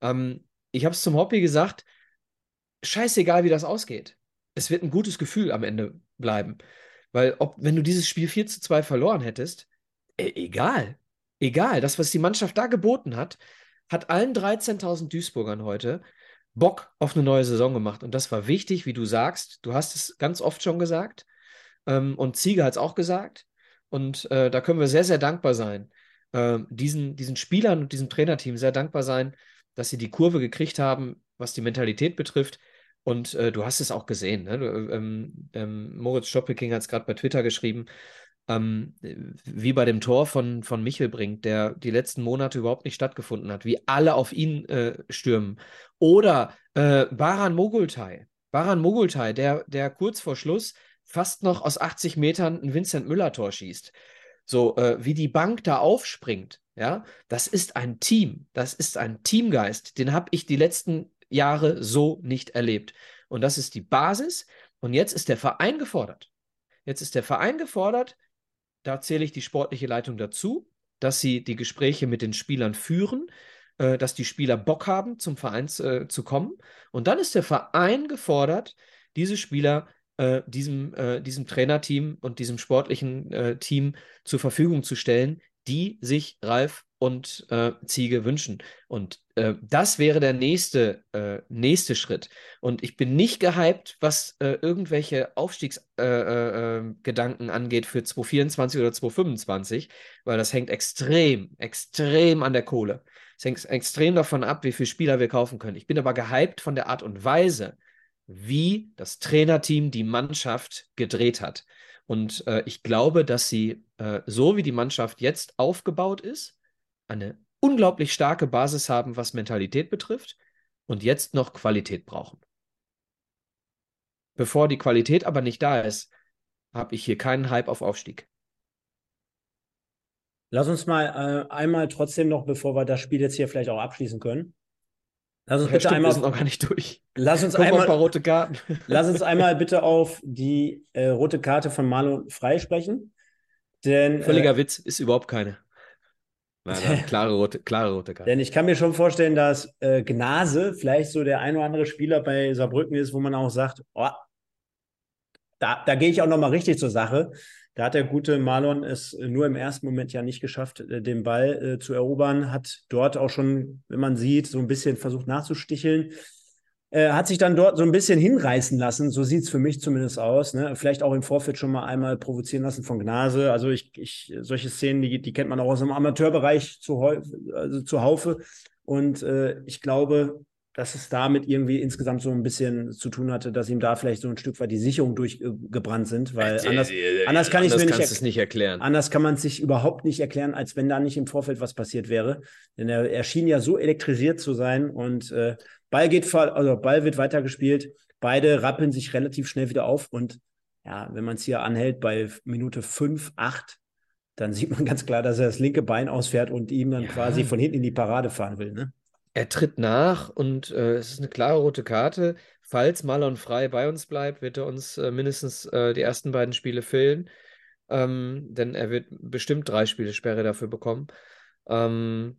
Ähm, ich habe es zum Hobby gesagt, scheißegal, wie das ausgeht. Es wird ein gutes Gefühl am Ende bleiben. Weil, ob, wenn du dieses Spiel 4 zu 2 verloren hättest, äh, egal. Egal. Das, was die Mannschaft da geboten hat, hat allen 13.000 Duisburgern heute Bock auf eine neue Saison gemacht. Und das war wichtig, wie du sagst. Du hast es ganz oft schon gesagt. Ähm, und Ziege hat es auch gesagt. Und äh, da können wir sehr, sehr dankbar sein. Äh, diesen, diesen Spielern und diesem Trainerteam sehr dankbar sein, dass sie die Kurve gekriegt haben, was die Mentalität betrifft. Und äh, du hast es auch gesehen. Ne? Du, ähm, ähm, Moritz Stoppelking hat es gerade bei Twitter geschrieben ähm, wie bei dem Tor von, von Michel bringt, der die letzten Monate überhaupt nicht stattgefunden hat, wie alle auf ihn äh, stürmen. Oder äh, Baran Mogultai. Baran Mogultai, der, der kurz vor Schluss fast noch aus 80 Metern ein Vincent Müller-Tor schießt. So, äh, wie die Bank da aufspringt, ja, das ist ein Team, das ist ein Teamgeist, den habe ich die letzten Jahre so nicht erlebt. Und das ist die Basis. Und jetzt ist der Verein gefordert. Jetzt ist der Verein gefordert, da zähle ich die sportliche Leitung dazu, dass sie die Gespräche mit den Spielern führen, äh, dass die Spieler Bock haben, zum Verein äh, zu kommen. Und dann ist der Verein gefordert, diese Spieler äh, diesem, äh, diesem Trainerteam und diesem sportlichen äh, Team zur Verfügung zu stellen, die sich Ralf und äh, Ziege wünschen. Und äh, das wäre der nächste, äh, nächste Schritt. Und ich bin nicht gehypt, was äh, irgendwelche Aufstiegsgedanken äh, äh, angeht für 2024 oder 2025, weil das hängt extrem, extrem an der Kohle. Es hängt extrem davon ab, wie viele Spieler wir kaufen können. Ich bin aber gehypt von der Art und Weise, wie das Trainerteam die Mannschaft gedreht hat. Und ich glaube, dass sie, so wie die Mannschaft jetzt aufgebaut ist, eine unglaublich starke Basis haben, was Mentalität betrifft und jetzt noch Qualität brauchen. Bevor die Qualität aber nicht da ist, habe ich hier keinen Hype auf Aufstieg. Lass uns mal äh, einmal trotzdem noch, bevor wir das Spiel jetzt hier vielleicht auch abschließen können, Lass uns ja, bitte stimmt, einmal. Wir sind noch gar nicht durch. Lass uns einmal. Ein paar rote Karten. lass uns einmal bitte auf die äh, rote Karte von Marlon freisprechen. Denn, Völliger äh, Witz, ist überhaupt keine. Dann klare rote, klare rote Karte. Denn ich kann mir schon vorstellen, dass äh, Gnase vielleicht so der ein oder andere Spieler bei Saarbrücken ist, wo man auch sagt, oh, da, da gehe ich auch nochmal richtig zur Sache. Da hat der gute Marlon es nur im ersten Moment ja nicht geschafft, äh, den Ball äh, zu erobern, hat dort auch schon, wenn man sieht, so ein bisschen versucht nachzusticheln. Äh, hat sich dann dort so ein bisschen hinreißen lassen, so sieht es für mich zumindest aus. Ne? Vielleicht auch im Vorfeld schon mal einmal provozieren lassen von Gnase. Also ich, ich solche Szenen, die, die kennt man auch aus dem Amateurbereich zu, also zu Haufe. Und äh, ich glaube, dass es damit irgendwie insgesamt so ein bisschen zu tun hatte, dass ihm da vielleicht so ein Stück weit die Sicherungen durchgebrannt sind, weil anders, äh, anders kann ich es mir nicht, erk- nicht erklären. anders kann man es sich überhaupt nicht erklären, als wenn da nicht im Vorfeld was passiert wäre. Denn er, er schien ja so elektrisiert zu sein und äh, Ball geht, also Ball wird weitergespielt. Beide rappeln sich relativ schnell wieder auf und ja, wenn man es hier anhält bei Minute 5, 8, dann sieht man ganz klar, dass er das linke Bein ausfährt und ihm dann Ja. quasi von hinten in die Parade fahren will. Ne? Er tritt nach und äh, es ist eine klare rote Karte. Falls Marlon frei bei uns bleibt, wird er uns äh, mindestens äh, die ersten beiden Spiele fehlen. Ähm, denn er wird bestimmt drei Spiele Sperre dafür bekommen. Ähm,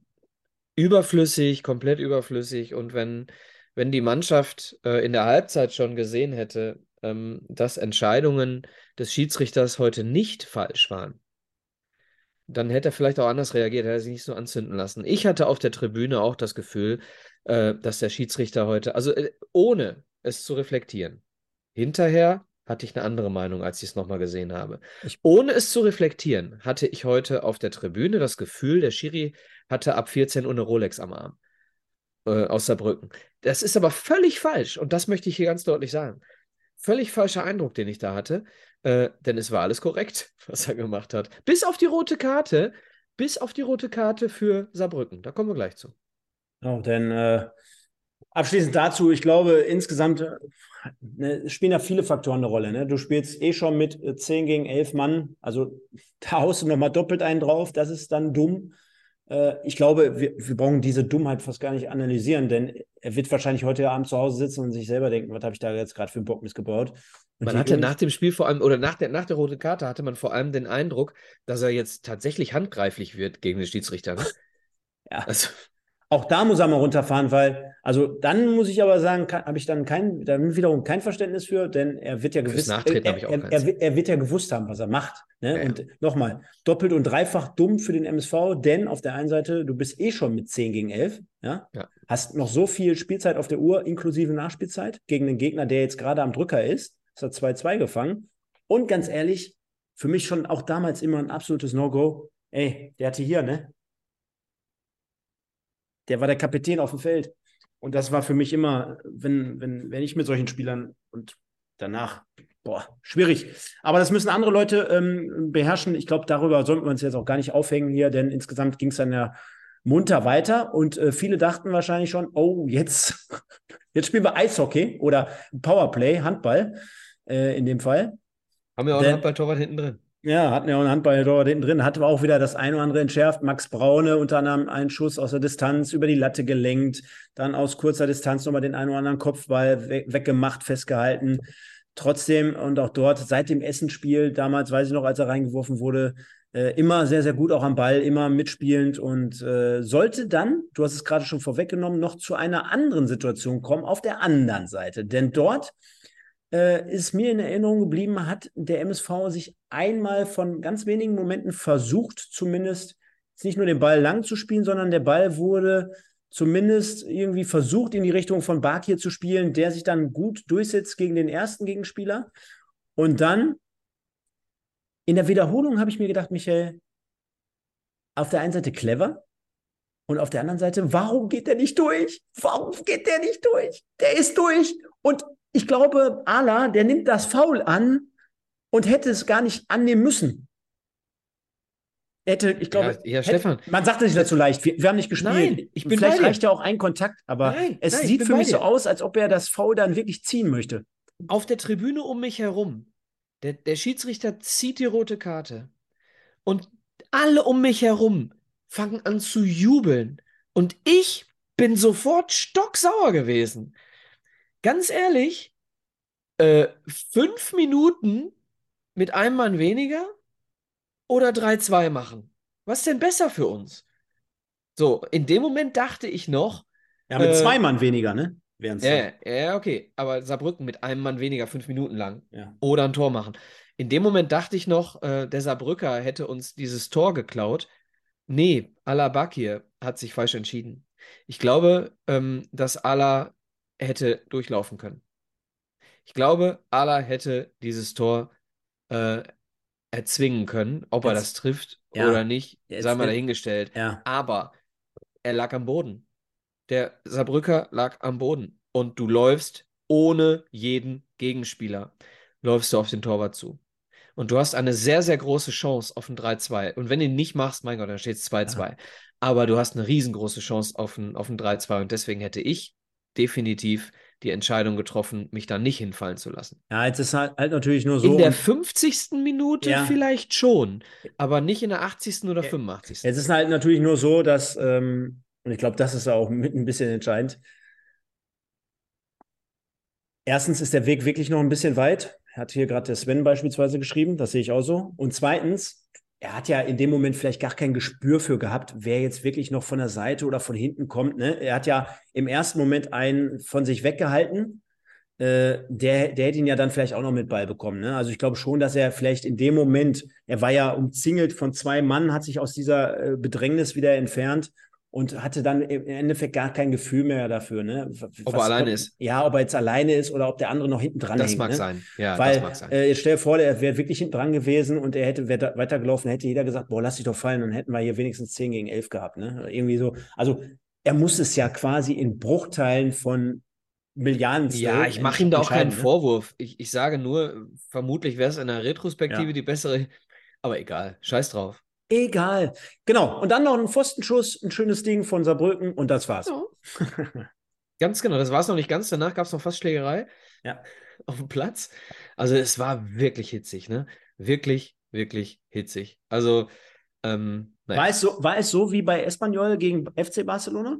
überflüssig, komplett überflüssig. Und wenn, wenn die Mannschaft äh, in der Halbzeit schon gesehen hätte, ähm, dass Entscheidungen des Schiedsrichters heute nicht falsch waren, dann hätte er vielleicht auch anders reagiert, hätte er sich nicht so anzünden lassen. Ich hatte auf der Tribüne auch das Gefühl, äh, dass der Schiedsrichter heute, also äh, ohne es zu reflektieren, hinterher hatte ich eine andere Meinung, als ich es nochmal gesehen habe. Ich- ohne es zu reflektieren, hatte ich heute auf der Tribüne das Gefühl, der Schiri hatte ab 14 Uhr eine Rolex am Arm äh, aus Saarbrücken. Das ist aber völlig falsch und das möchte ich hier ganz deutlich sagen. Völlig falscher Eindruck, den ich da hatte, äh, denn es war alles korrekt, was er gemacht hat. Bis auf die rote Karte, bis auf die rote Karte für Saarbrücken. Da kommen wir gleich zu. Genau, denn äh, abschließend dazu, ich glaube, insgesamt äh, ne, spielen da viele Faktoren eine Rolle. Ne? Du spielst eh schon mit äh, 10 gegen 11 Mann, also da haust du nochmal doppelt einen drauf, das ist dann dumm. Äh, ich glaube, wir, wir brauchen diese Dummheit fast gar nicht analysieren, denn er wird wahrscheinlich heute Abend zu Hause sitzen und sich selber denken, was habe ich da jetzt gerade für einen Bock missgebaut. Und Man hatte nach dem Spiel vor allem, oder nach der, nach der roten Karte hatte man vor allem den Eindruck, dass er jetzt tatsächlich handgreiflich wird gegen den Schiedsrichter. Ne? Ja. Also, Auch da muss er mal runterfahren, weil, also dann muss ich aber sagen, habe ich dann kein, dann wiederum kein Verständnis für, denn er wird ja gewiss, Nachtreten er, er, er, wird- er wird ja gewusst haben, was er macht. Ne? Ja, ja. Und nochmal, doppelt und dreifach dumm für den MSV, denn auf der einen Seite, du bist eh schon mit 10 gegen 11, ja? Ja. hast noch so viel Spielzeit auf der Uhr, inklusive Nachspielzeit, gegen den Gegner, der jetzt gerade am Drücker ist, ist er 2-2 gefangen. Und ganz ehrlich, für mich schon auch damals immer ein absolutes No-Go. Ey, der hatte hier, ne? Der war der Kapitän auf dem Feld. Und das war für mich immer, wenn, wenn, wenn ich mit solchen Spielern und danach, boah, schwierig. Aber das müssen andere Leute ähm, beherrschen. Ich glaube, darüber sollten wir uns jetzt auch gar nicht aufhängen hier, denn insgesamt ging es dann ja munter weiter und äh, viele dachten wahrscheinlich schon, oh, jetzt, jetzt spielen wir Eishockey oder Powerplay, Handball äh, in dem Fall. haben wir auch Denn- einen Handballtorwart hinten drin. Ja, hatten ja auch einen Handballtor hinten drin, hatte aber auch wieder das ein oder andere entschärft. Max Braune unter anderem einen Schuss aus der Distanz über die Latte gelenkt, dann aus kurzer Distanz nochmal den einen oder anderen Kopfball we weggemacht, festgehalten. Trotzdem und auch dort seit dem Essenspiel, damals weiß ich noch, als er reingeworfen wurde, äh, immer sehr, sehr gut auch am Ball, immer mitspielend und äh, sollte dann, du hast es gerade schon vorweggenommen, noch zu einer anderen Situation kommen auf der anderen Seite. Denn dort äh, ist mir in Erinnerung geblieben, hat der MSV sich einmal von ganz wenigen Momenten versucht, zumindest nicht nur den Ball lang zu spielen, sondern der Ball wurde zumindest irgendwie versucht, in die Richtung von Bakir zu spielen, der sich dann gut durchsetzt gegen den ersten Gegenspieler. Und dann in der Wiederholung habe ich mir gedacht, Michael, auf der einen Seite clever und auf der anderen Seite, warum geht der nicht durch? Warum geht der nicht durch? Der ist durch. Und ich glaube, Ala, der nimmt das Foul an und hätte es gar nicht annehmen müssen. Hätte, ich glaube, Ja, ja, hätte, Stefan. man sagt es nicht dazu leicht. Wir, wir haben nicht gespielt. Nein, ich bin Vielleicht bei dir. reicht ja auch ein Kontakt, aber Nein, es nein, sieht für mich so aus, als ob er das Foul dann wirklich ziehen möchte. Auf der Tribüne um mich herum, der, der Schiedsrichter zieht die rote Karte und alle um mich herum fangen an zu jubeln. Und ich bin sofort stocksauer gewesen. Ganz ehrlich, äh, fünf Minuten mit einem Mann weniger oder 3-2 machen? Was ist denn besser für uns? So, in dem Moment dachte ich noch, Ja, mit Äh, zwei Mann weniger, ne? Wären's ja, ja, ja, okay, aber Saarbrücken mit einem Mann weniger, fünf Minuten lang ja. oder ein Tor machen. In dem Moment dachte ich noch, äh, der Saarbrücker hätte uns dieses Tor geklaut. Nee, Alabakir hat sich falsch entschieden. Ich glaube, ähm, dass Ala hätte durchlaufen können. Ich glaube, Ala hätte dieses Tor äh, erzwingen können. Ob er Jetzt- das trifft ja, oder nicht, jetzt- sei mal dahingestellt. Ja. Aber er lag am Boden. Der Saarbrücker lag am Boden. Und du läufst ohne jeden Gegenspieler, läufst du auf den Torwart zu. Und du hast eine sehr, sehr große Chance auf ein 3-2. Und wenn du ihn nicht machst, mein Gott, dann steht es 2-2. Aber du hast eine riesengroße Chance auf ein, auf ein 3-2. Und deswegen hätte ich definitiv die Entscheidung getroffen, mich da nicht hinfallen zu lassen. Ja, jetzt ist halt, halt natürlich nur so. In der und 50. Minute Ja. vielleicht schon, aber nicht in der 80. oder 85. Jetzt ist halt natürlich nur so, dass, ähm, und ich glaube, das ist auch mit ein bisschen entscheidend. Erstens ist der Weg wirklich noch ein bisschen weit. Hat hier gerade der Sven beispielsweise geschrieben, das sehe ich auch so. Und zweitens, er hat ja in dem Moment vielleicht gar kein Gespür für gehabt, wer jetzt wirklich noch von der Seite oder von hinten kommt. Ne? Er hat ja im ersten Moment einen von sich weggehalten. Äh, der, der hätte ihn ja dann vielleicht auch noch mit Ball bekommen. Ne? Also ich glaube schon, dass er vielleicht in dem Moment, er war ja umzingelt von zwei Mann, hat sich aus dieser äh, Bedrängnis wieder entfernt und hatte dann im Endeffekt gar kein Gefühl mehr dafür. Ne? Ob er alleine ist. Ja, ob er jetzt alleine ist oder ob der andere noch hinten dran Das hängt. mag ne? sein. Ja, Weil, das mag sein. äh, stell dir vor, der wäre wirklich hinten dran gewesen und er hätte weiter, weitergelaufen, hätte jeder gesagt, boah, lass dich doch fallen, dann hätten wir hier wenigstens 10 gegen 11 gehabt. Ne? Oder Irgendwie so. Also er muss es ja quasi in Bruchteilen von Milliarden Ja, ich mache ihm da auch keinen ne? Vorwurf. Ich, ich sage nur, vermutlich wäre es in der Retrospektive Ja. die bessere. Aber egal, scheiß drauf. Egal. Genau. Und dann noch ein Pfostenschuss, ein schönes Ding von Saarbrücken und das war's. Ja. Ganz genau, das war es noch nicht ganz. Danach gab es noch fast Schlägerei Ja. auf dem Platz. Also es war wirklich hitzig, ne? Wirklich, wirklich hitzig. Also, ähm, naja. War, es so, war es so wie bei Espanyol gegen FC Barcelona?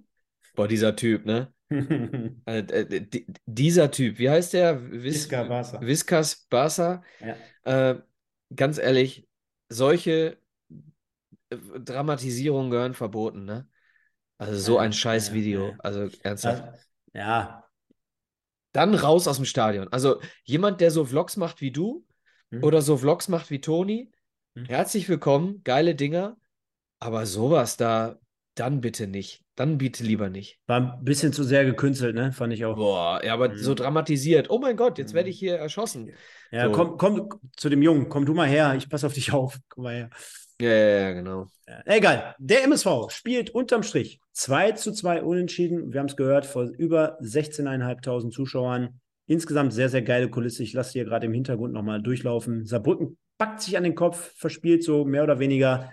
Boah, dieser Typ, ne? Äh, äh, di- dieser Typ, wie heißt der? Vis Visca Barca. Viscas Barca. Ja. Äh, ganz ehrlich, solche äh, Dramatisierungen gehören verboten, ne? Also so ein scheiß Video. Also ernsthaft. Ja, Dann raus aus dem Stadion. Also jemand, der so Vlogs macht wie du Mhm. oder so Vlogs macht wie Toni, Mhm. herzlich willkommen, geile Dinger. Aber sowas da, dann bitte nicht. Dann bitte lieber nicht. war ein bisschen zu sehr gekünstelt, ne? Fand ich auch. Boah, ja, aber Mhm. so dramatisiert. Oh mein Gott, jetzt werde ich hier erschossen. Ja, So. komm, komm zu dem Jungen, komm du mal her, ich passe auf dich auf. Komm mal her. Ja, ja, ja, genau. Egal. Der MSV spielt unterm Strich 2 zu 2 unentschieden. Wir haben es gehört, vor über 16.500 Zuschauern. Insgesamt sehr, sehr geile Kulisse. Ich lasse hier gerade im Hintergrund nochmal durchlaufen. Saarbrücken packt sich an den Kopf, verspielt so mehr oder weniger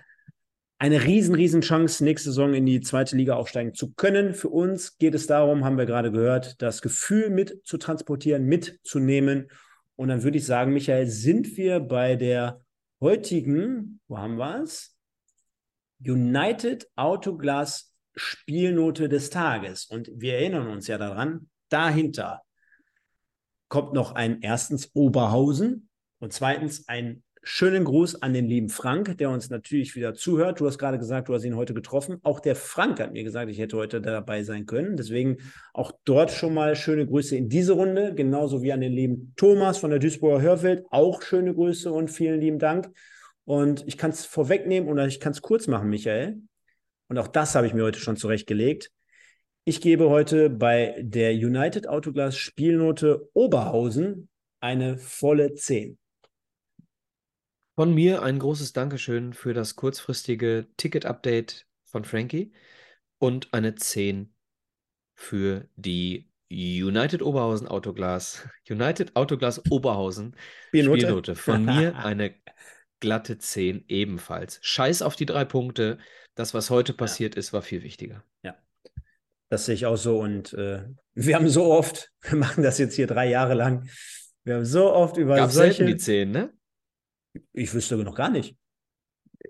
eine riesen, riesen Chance, nächste Saison in die zweite Liga aufsteigen zu können. Für uns geht es darum, haben wir gerade gehört, das Gefühl mit zu transportieren, mitzunehmen. Und dann würde ich sagen, Michael, sind wir bei der heutigen, wo haben wir es? United Autoglass Spielnote des Tages. Und wir erinnern uns ja daran, dahinter kommt noch ein erstens Oberhausen und zweitens ein schönen Gruß an den lieben Frank, der uns natürlich wieder zuhört. Du hast gerade gesagt, du hast ihn heute getroffen. Auch der Frank hat mir gesagt, ich hätte heute dabei sein können. Deswegen auch dort schon mal schöne Grüße in diese Runde, genauso wie an den lieben Thomas von der Duisburger Hörwelt. Auch schöne Grüße und vielen lieben Dank. Und ich kann es vorwegnehmen oder ich kann es kurz machen, Michael. Und auch das habe ich mir heute schon zurechtgelegt. Ich gebe heute bei der United Autoglass Spielnote Oberhausen eine volle 10. Von mir ein großes Dankeschön für das kurzfristige Ticket-Update von Frankie und eine 10 für die United Oberhausen Autoglas. United Autoglas Oberhausen Spielnote? Spielnote. Von mir eine glatte 10 ebenfalls. Scheiß auf die drei Punkte. Das, was heute passiert ist, war viel wichtiger. Das sehe ich auch so. Und äh, wir haben so oft, wir machen das jetzt hier drei Jahre lang, wir haben so oft über Gab selten solche. die 10, ne? Ich wüsste noch gar nicht.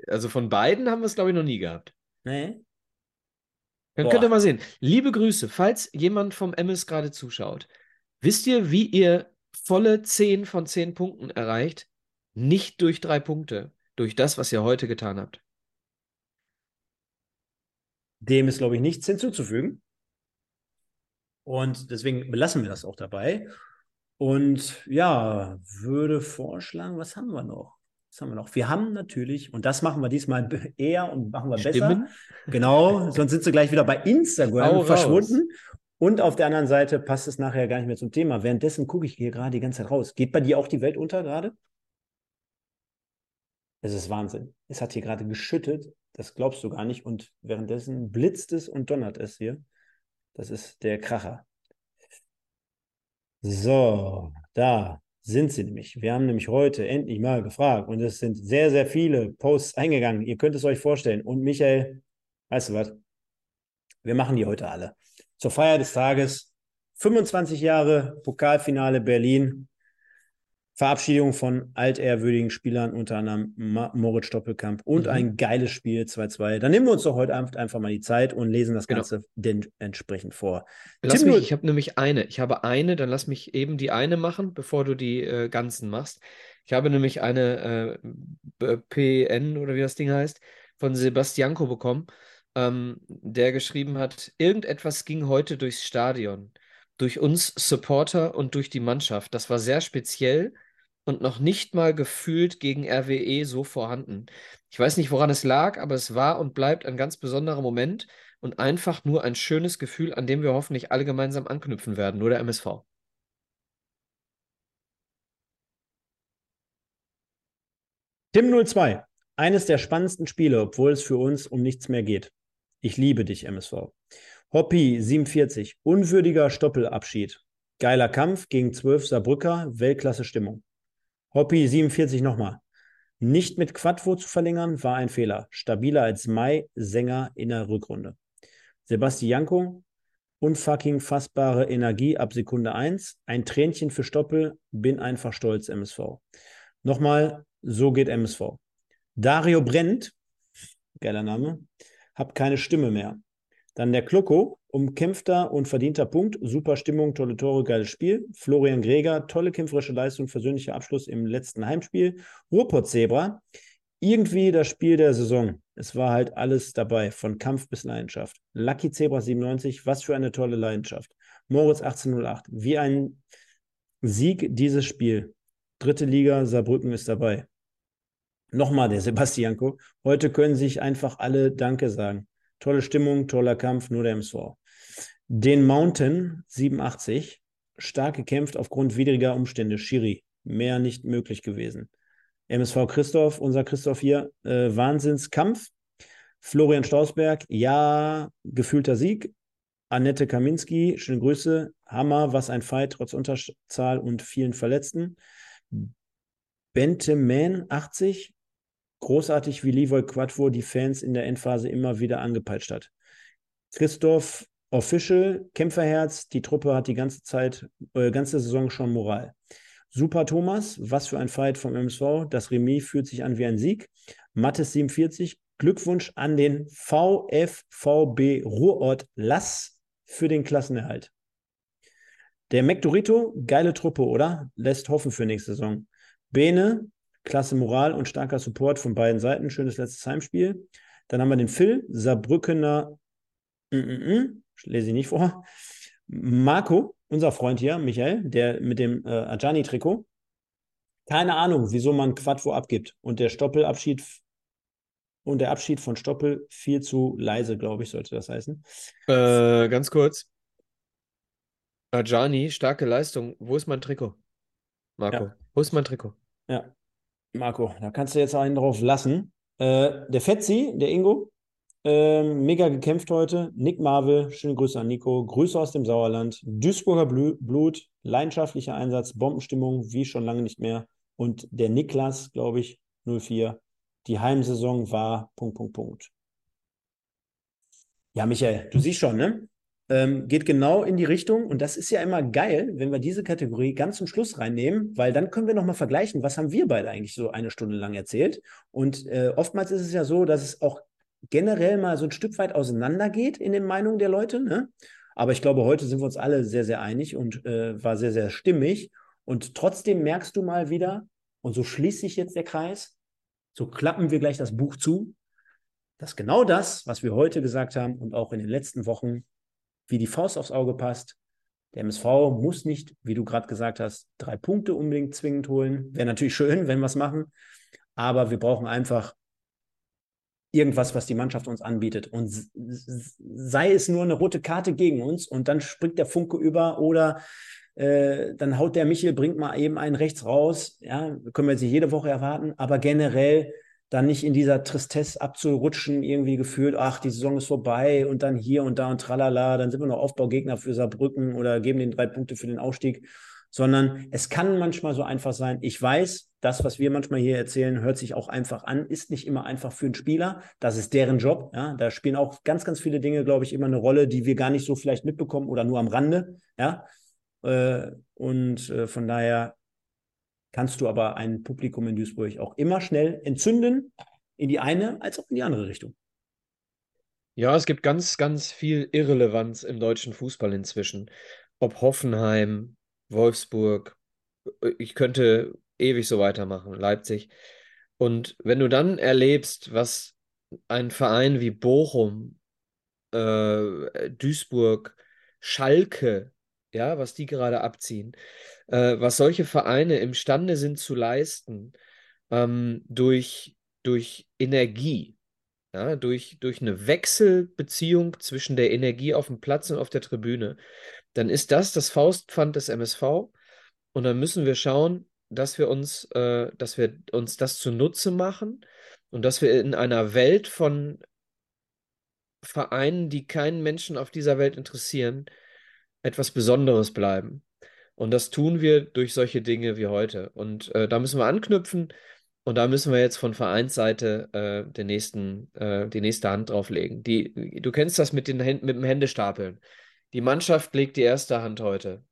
Also von beiden haben wir es, glaube ich, noch nie gehabt. Nee. Dann Boah. könnt ihr mal sehen. Liebe Grüße, falls jemand vom MS gerade zuschaut. Wisst ihr, wie ihr volle 10 von 10 Punkten erreicht? Nicht durch drei Punkte, durch das, was ihr heute getan habt. Dem ist, glaube ich, nichts hinzuzufügen. Und deswegen belassen wir das auch dabei. Und ja, würde vorschlagen, was haben wir noch? Was haben wir noch? Wir haben natürlich, und das machen wir diesmal eher und machen wir Stimmen? besser. Genau, sonst sind sie gleich wieder bei Instagram raus. verschwunden. Und auf der anderen Seite passt es nachher gar nicht mehr zum Thema. Währenddessen gucke ich hier gerade die ganze Zeit raus. Geht bei dir auch die Welt unter gerade? Es ist Wahnsinn. Es hat hier gerade geschüttet. Das glaubst du gar nicht. Und währenddessen blitzt es und donnert es hier. Das ist der Kracher. So, da sind sie nämlich. Wir haben nämlich heute endlich mal gefragt und es sind sehr, sehr viele Posts eingegangen. Ihr könnt es euch vorstellen. Und Michael, weißt du was? Wir machen die heute alle. Zur Feier des Tages 25 Jahre Pokalfinale Berlin. Verabschiedung von altehrwürdigen Spielern, unter anderem Moritz Stoppelkamp und Mhm. ein geiles Spiel 2-2. Dann nehmen wir uns doch heute Abend einfach mal die Zeit und lesen das Genau. Ganze den entsprechend vor. Lass Tim, mich, ich habe nämlich eine. Ich habe eine, dann lass mich eben die eine machen, bevor du die äh, ganzen machst. Ich habe nämlich eine äh, PN oder wie das Ding heißt, von Sebastianko bekommen, ähm, der geschrieben hat, irgendetwas ging heute durchs Stadion, durch uns Supporter und durch die Mannschaft. Das war sehr speziell und noch nicht mal gefühlt gegen RWE so vorhanden. Ich weiß nicht, woran es lag, aber es war und bleibt ein ganz besonderer Moment und einfach nur ein schönes Gefühl, an dem wir hoffentlich alle gemeinsam anknüpfen werden, nur der MSV. Tim 02. Eines der spannendsten Spiele, obwohl es für uns um nichts mehr geht. Ich liebe dich, MSV. Hoppi 47. Unwürdiger Stoppelabschied. Geiler Kampf gegen 12 Saarbrücker. Weltklasse Stimmung. Hoppi 47 nochmal. Nicht mit Quattro zu verlängern war ein Fehler. Stabiler als Mai, Sänger in der Rückrunde. Sebastianko, unfucking fassbare Energie ab Sekunde 1. Ein Tränchen für Stoppel, bin einfach stolz, MSV. Nochmal, so geht MSV. Dario Brent, geiler Name, hab keine Stimme mehr. Dann der Kloko, umkämpfter und verdienter Punkt, super Stimmung, tolle Tore, geiles Spiel. Florian Greger, tolle kämpferische Leistung, versöhnlicher Abschluss im letzten Heimspiel. Ruhrpott Zebra, irgendwie das Spiel der Saison. Es war halt alles dabei, von Kampf bis Leidenschaft. Lucky Zebra 97, was für eine tolle Leidenschaft. Moritz 1808, wie ein Sieg dieses Spiel. Dritte Liga, Saarbrücken ist dabei. Nochmal der Sebastianko. Heute können sich einfach alle Danke sagen. Tolle Stimmung, toller Kampf, nur der MSV. Den Mountain 87, stark gekämpft aufgrund widriger Umstände. Schiri, mehr nicht möglich gewesen. MSV Christoph, unser Christoph hier, äh, Wahnsinnskampf. Florian Stausberg, ja, gefühlter Sieg. Annette Kaminski, schöne Grüße. Hammer, was ein Fight, trotz Unterzahl und vielen Verletzten. Bente Man, 80, großartig wie Levoy Quadvo die Fans in der Endphase immer wieder angepeitscht hat. Christoph Official, Kämpferherz, die Truppe hat die ganze Zeit, äh, ganze Saison schon Moral. Super Thomas, was für ein Fight vom MSV. Das Remis fühlt sich an wie ein Sieg. Mattes 47, Glückwunsch an den VfVB Ruhrort Lass für den Klassenerhalt. Der McDorito, geile Truppe, oder? Lässt hoffen für nächste Saison. Bene, klasse Moral und starker Support von beiden Seiten. Schönes letztes Heimspiel. Dann haben wir den Phil, Saarbrückener, mm, mm, mm, lese ich nicht vor. Marco, unser Freund hier, Michael, der mit dem äh, Ajani-Trikot. Keine Ahnung, wieso man Quadvo abgibt. Und der Stoppelabschied und der Abschied von Stoppel viel zu leise, glaube ich, sollte das heißen. Äh, ganz kurz. Ajani, starke Leistung. Wo ist mein Trikot? Marco, Ja. wo ist mein Trikot? Ja, Marco, da kannst du jetzt einen drauf lassen. Äh, der Fetzi, der Ingo, ähm, mega gekämpft heute. Nick Marvel, schöne Grüße an Nico. Grüße aus dem Sauerland. Duisburger Blu Blut, leidenschaftlicher Einsatz, Bombenstimmung, wie schon lange nicht mehr. Und der Niklas, glaube ich, 04. Die Heimsaison war Punkt, Punkt, Punkt. Ja, Michael, du siehst schon, ne? Ähm, geht genau in die Richtung und das ist ja immer geil, wenn wir diese Kategorie ganz zum Schluss reinnehmen, weil dann können wir nochmal vergleichen, was haben wir beide eigentlich so eine Stunde lang erzählt. Und äh, oftmals ist es ja so, dass es auch generell mal so ein Stück weit auseinandergeht in den Meinungen der Leute. Ne? Aber ich glaube, heute sind wir uns alle sehr, sehr einig und äh, war sehr, sehr stimmig. Und trotzdem merkst du mal wieder, und so schließt sich jetzt der Kreis, so klappen wir gleich das Buch zu. dass genau das, was wir heute gesagt haben und auch in den letzten Wochen, wie die Faust aufs Auge passt. Der MSV muss nicht, wie du gerade gesagt hast, drei Punkte unbedingt zwingend holen. Wäre natürlich schön, wenn wir es machen. Aber wir brauchen einfach irgendwas, was die Mannschaft uns anbietet. Und sei es nur eine rote Karte gegen uns und dann springt der Funke über oder äh, dann haut der Michel, bringt mal eben einen rechts raus. Ja, können wir jetzt jede Woche erwarten, aber generell dann nicht in dieser Tristesse abzurutschen, irgendwie gefühlt, ach, die Saison ist vorbei und dann hier und da und tralala, dann sind wir noch Aufbaugegner für Saarbrücken oder geben den drei Punkte für den Aufstieg, sondern es kann manchmal so einfach sein. Ich weiß, das, was wir manchmal hier erzählen, hört sich auch einfach an, ist nicht immer einfach für einen Spieler. Das ist deren Job. Ja? Da spielen auch ganz, ganz viele Dinge, glaube ich, immer eine Rolle, die wir gar nicht so vielleicht mitbekommen oder nur am Rande. Ja. Äh, und äh, von daher kannst du aber ein Publikum in Duisburg auch immer schnell entzünden, in die eine als auch in die andere Richtung. Ja, es gibt ganz, ganz viel Irrelevanz im deutschen Fußball inzwischen. Ob Hoffenheim, Wolfsburg, ich könnte ewig so weitermachen, Leipzig. Und wenn du dann erlebst, was ein Verein wie Bochum, äh, Duisburg, Schalke, ja, was die gerade abziehen, äh, was solche Vereine imstande sind zu leisten, ähm, durch, durch Energie, ja, durch, durch eine Wechselbeziehung zwischen der Energie auf dem Platz und auf der Tribüne, dann ist das das Faustpfand des MSV. Und dann müssen wir schauen, dass wir uns, äh, dass wir uns das zunutze machen und dass wir in einer Welt von Vereinen, die keinen Menschen auf dieser Welt interessieren, etwas Besonderes bleiben. Und das tun wir durch solche Dinge wie heute. Und äh, da müssen wir anknüpfen. Und da müssen wir jetzt von Vereinsseite äh, den nächsten, äh, die nächste Hand drauflegen. Die, du kennst das mit, den mit dem Händestapeln. Die Mannschaft legt die erste Hand heute.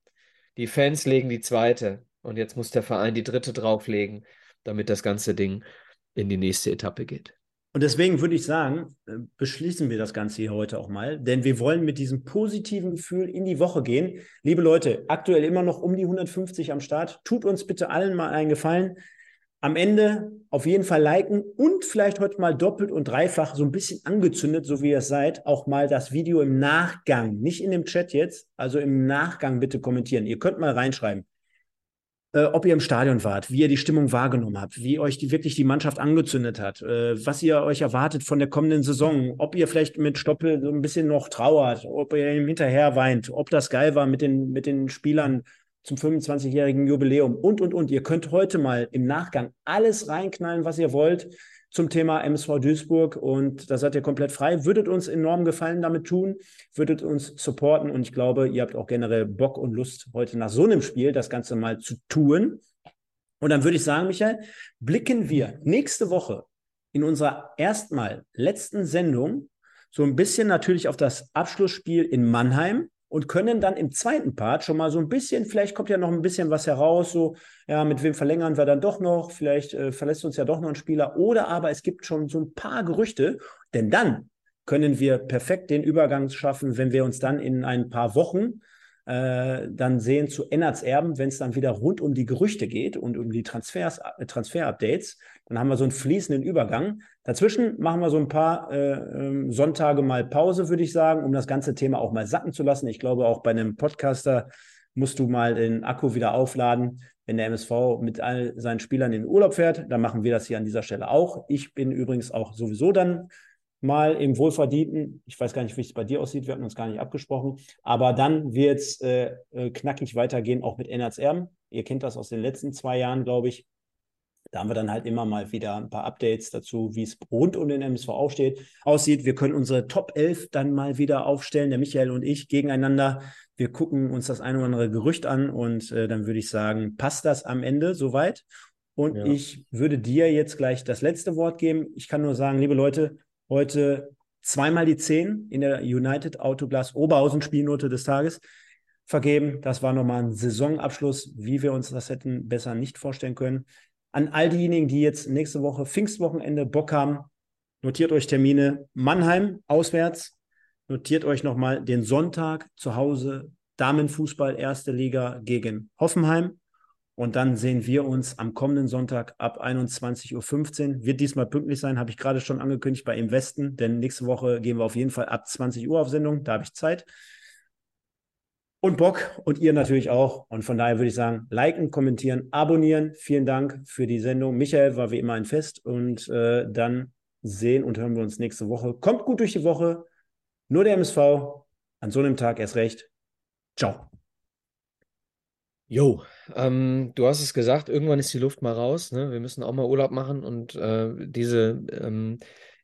Die Fans legen die zweite. Und jetzt muss der Verein die dritte drauflegen, damit das ganze Ding in die nächste Etappe geht. Und deswegen würde ich sagen, äh, beschließen wir das Ganze hier heute auch mal, denn wir wollen mit diesem positiven Gefühl in die Woche gehen. Liebe Leute, aktuell immer noch um die 150 am Start. Tut uns bitte allen mal einen Gefallen. Am Ende auf jeden Fall liken und vielleicht heute mal doppelt und dreifach so ein bisschen angezündet, so wie ihr es seid, auch mal das Video im Nachgang, nicht in dem Chat jetzt, also im Nachgang bitte kommentieren. Ihr könnt mal reinschreiben äh, ob ihr im Stadion wart, wie ihr die Stimmung wahrgenommen habt, wie euch die, wirklich die Mannschaft angezündet hat, äh, was ihr euch erwartet von der kommenden Saison, ob ihr vielleicht mit Stoppel so ein bisschen noch trauert, ob ihr ihm hinterher weint, ob das geil war mit den, mit den Spielern zum 25-jährigen Jubiläum und, und, und. Ihr könnt heute mal im Nachgang alles reinknallen, was ihr wollt zum Thema MSV Duisburg und da seid ihr komplett frei. Würdet uns enorm Gefallen damit tun, würdet uns supporten und ich glaube, ihr habt auch generell Bock und Lust, heute nach so einem Spiel das Ganze mal zu tun. Und dann würde ich sagen, Michael, blicken wir nächste Woche in unserer erstmal letzten Sendung so ein bisschen natürlich auf das Abschlussspiel in Mannheim und können dann im zweiten Part schon mal so ein bisschen, vielleicht kommt ja noch ein bisschen was heraus, so, ja, mit wem verlängern wir dann doch noch, vielleicht äh, verlässt uns ja doch noch ein Spieler, oder aber es gibt schon so ein paar Gerüchte, denn dann können wir perfekt den Übergang schaffen, wenn wir uns dann in ein paar Wochen äh, dann sehen zu Ennerts Erben, wenn es dann wieder rund um die Gerüchte geht und um die Transfers, äh, Transfer-Updates. Dann haben wir so einen fließenden Übergang. Dazwischen machen wir so ein paar äh, ähm, Sonntage mal Pause, würde ich sagen, um das ganze Thema auch mal sacken zu lassen. Ich glaube, auch bei einem Podcaster musst du mal den Akku wieder aufladen, wenn der MSV mit all seinen Spielern in den Urlaub fährt. Dann machen wir das hier an dieser Stelle auch. Ich bin übrigens auch sowieso dann mal im Wohlverdienten, ich weiß gar nicht, wie es bei dir aussieht, wir hatten uns gar nicht abgesprochen, aber dann wird es äh, äh, knackig weitergehen, auch mit Ennerts Erben. Ihr kennt das aus den letzten zwei Jahren, glaube ich. Da haben wir dann halt immer mal wieder ein paar Updates dazu, wie es rund um den MSV aufsteht, aussieht. Wir können unsere Top 11 dann mal wieder aufstellen, der Michael und ich gegeneinander. Wir gucken uns das ein oder andere Gerücht an und äh, dann würde ich sagen, passt das am Ende soweit? Und ja. ich würde dir jetzt gleich das letzte Wort geben. Ich kann nur sagen, liebe Leute, heute zweimal die 10 in der United Autoglas Oberhausen Spielnote des Tages vergeben. Das war nochmal ein Saisonabschluss, wie wir uns das hätten besser nicht vorstellen können. An all diejenigen, die jetzt nächste Woche Pfingstwochenende Bock haben, notiert euch Termine Mannheim auswärts, notiert euch nochmal den Sonntag zu Hause Damenfußball erste Liga gegen Hoffenheim Und dann sehen wir uns am kommenden Sonntag ab 21.15 Uhr. Wird diesmal pünktlich sein, habe ich gerade schon angekündigt bei Im Westen, denn nächste Woche gehen wir auf jeden Fall ab 20 Uhr auf Sendung. Da habe ich Zeit. Und Bock und ihr natürlich auch. Und von daher würde ich sagen, liken, kommentieren, abonnieren. Vielen Dank für die Sendung. Michael war wie immer ein Fest. Und äh, dann sehen und hören wir uns nächste Woche. Kommt gut durch die Woche. Nur der MSV. An so einem Tag erst recht. Ciao. Jo, ähm, du hast es gesagt, irgendwann ist die Luft mal raus. Ne? Wir müssen auch mal Urlaub machen und äh, diese ähm,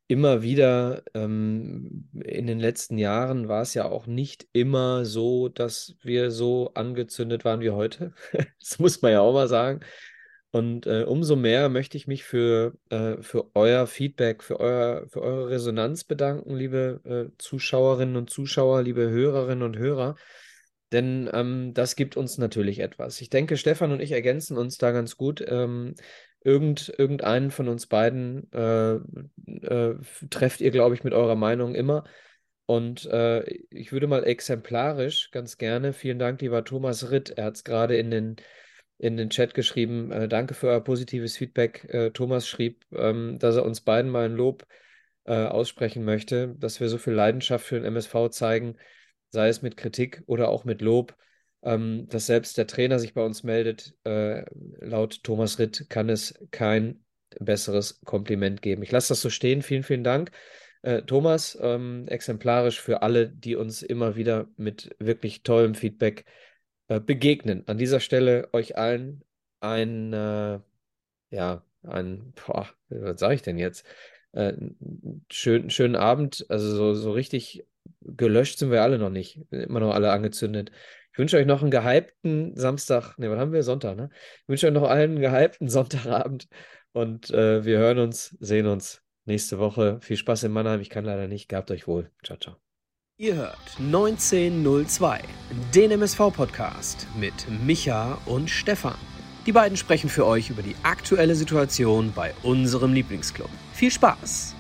immer wieder ähm, in den letzten Jahren war es ja auch nicht immer so, dass wir so angezündet waren wie heute. Das muss man ja auch mal sagen. Und äh, umso mehr möchte ich mich für, äh, für euer Feedback, für, euer, für eure Resonanz bedanken, liebe äh, Zuschauerinnen und Zuschauer, liebe Hörerinnen und Hörer. Denn ähm, das gibt uns natürlich etwas. Ich denke, Stefan und ich ergänzen uns da ganz gut. Ähm, irgend, irgendeinen von uns beiden äh, äh, trefft ihr, glaube ich, mit eurer Meinung immer. Und äh, ich würde mal exemplarisch ganz gerne, vielen Dank, lieber Thomas Ritt, er hat es gerade in den, in den Chat geschrieben, äh, danke für euer positives Feedback. Äh, Thomas schrieb, ähm, dass er uns beiden mal ein Lob äh, aussprechen möchte, dass wir so viel Leidenschaft für den MSV zeigen sei es mit Kritik oder auch mit Lob, ähm, dass selbst der Trainer sich bei uns meldet. Äh, laut Thomas Ritt kann es kein besseres Kompliment geben. Ich lasse das so stehen. Vielen, vielen Dank. Äh, Thomas, ähm, exemplarisch für alle, die uns immer wieder mit wirklich tollem Feedback äh, begegnen. An dieser Stelle euch allen ein, äh, ja, ein, boah, was sage ich denn jetzt? Äh, schön, schönen Abend, also so, so richtig gelöscht sind wir alle noch nicht. Immer noch alle angezündet. Ich wünsche euch noch einen gehypten Samstag. Ne, was haben wir? Sonntag, ne? Ich wünsche euch noch allen einen gehypten Sonntagabend. Und äh, wir hören uns, sehen uns nächste Woche. Viel Spaß in Mannheim. Ich kann leider nicht. Gehabt euch wohl. Ciao, ciao. Ihr hört 1902, den MSV-Podcast mit Micha und Stefan. Die beiden sprechen für euch über die aktuelle Situation bei unserem Lieblingsclub. Viel Spaß!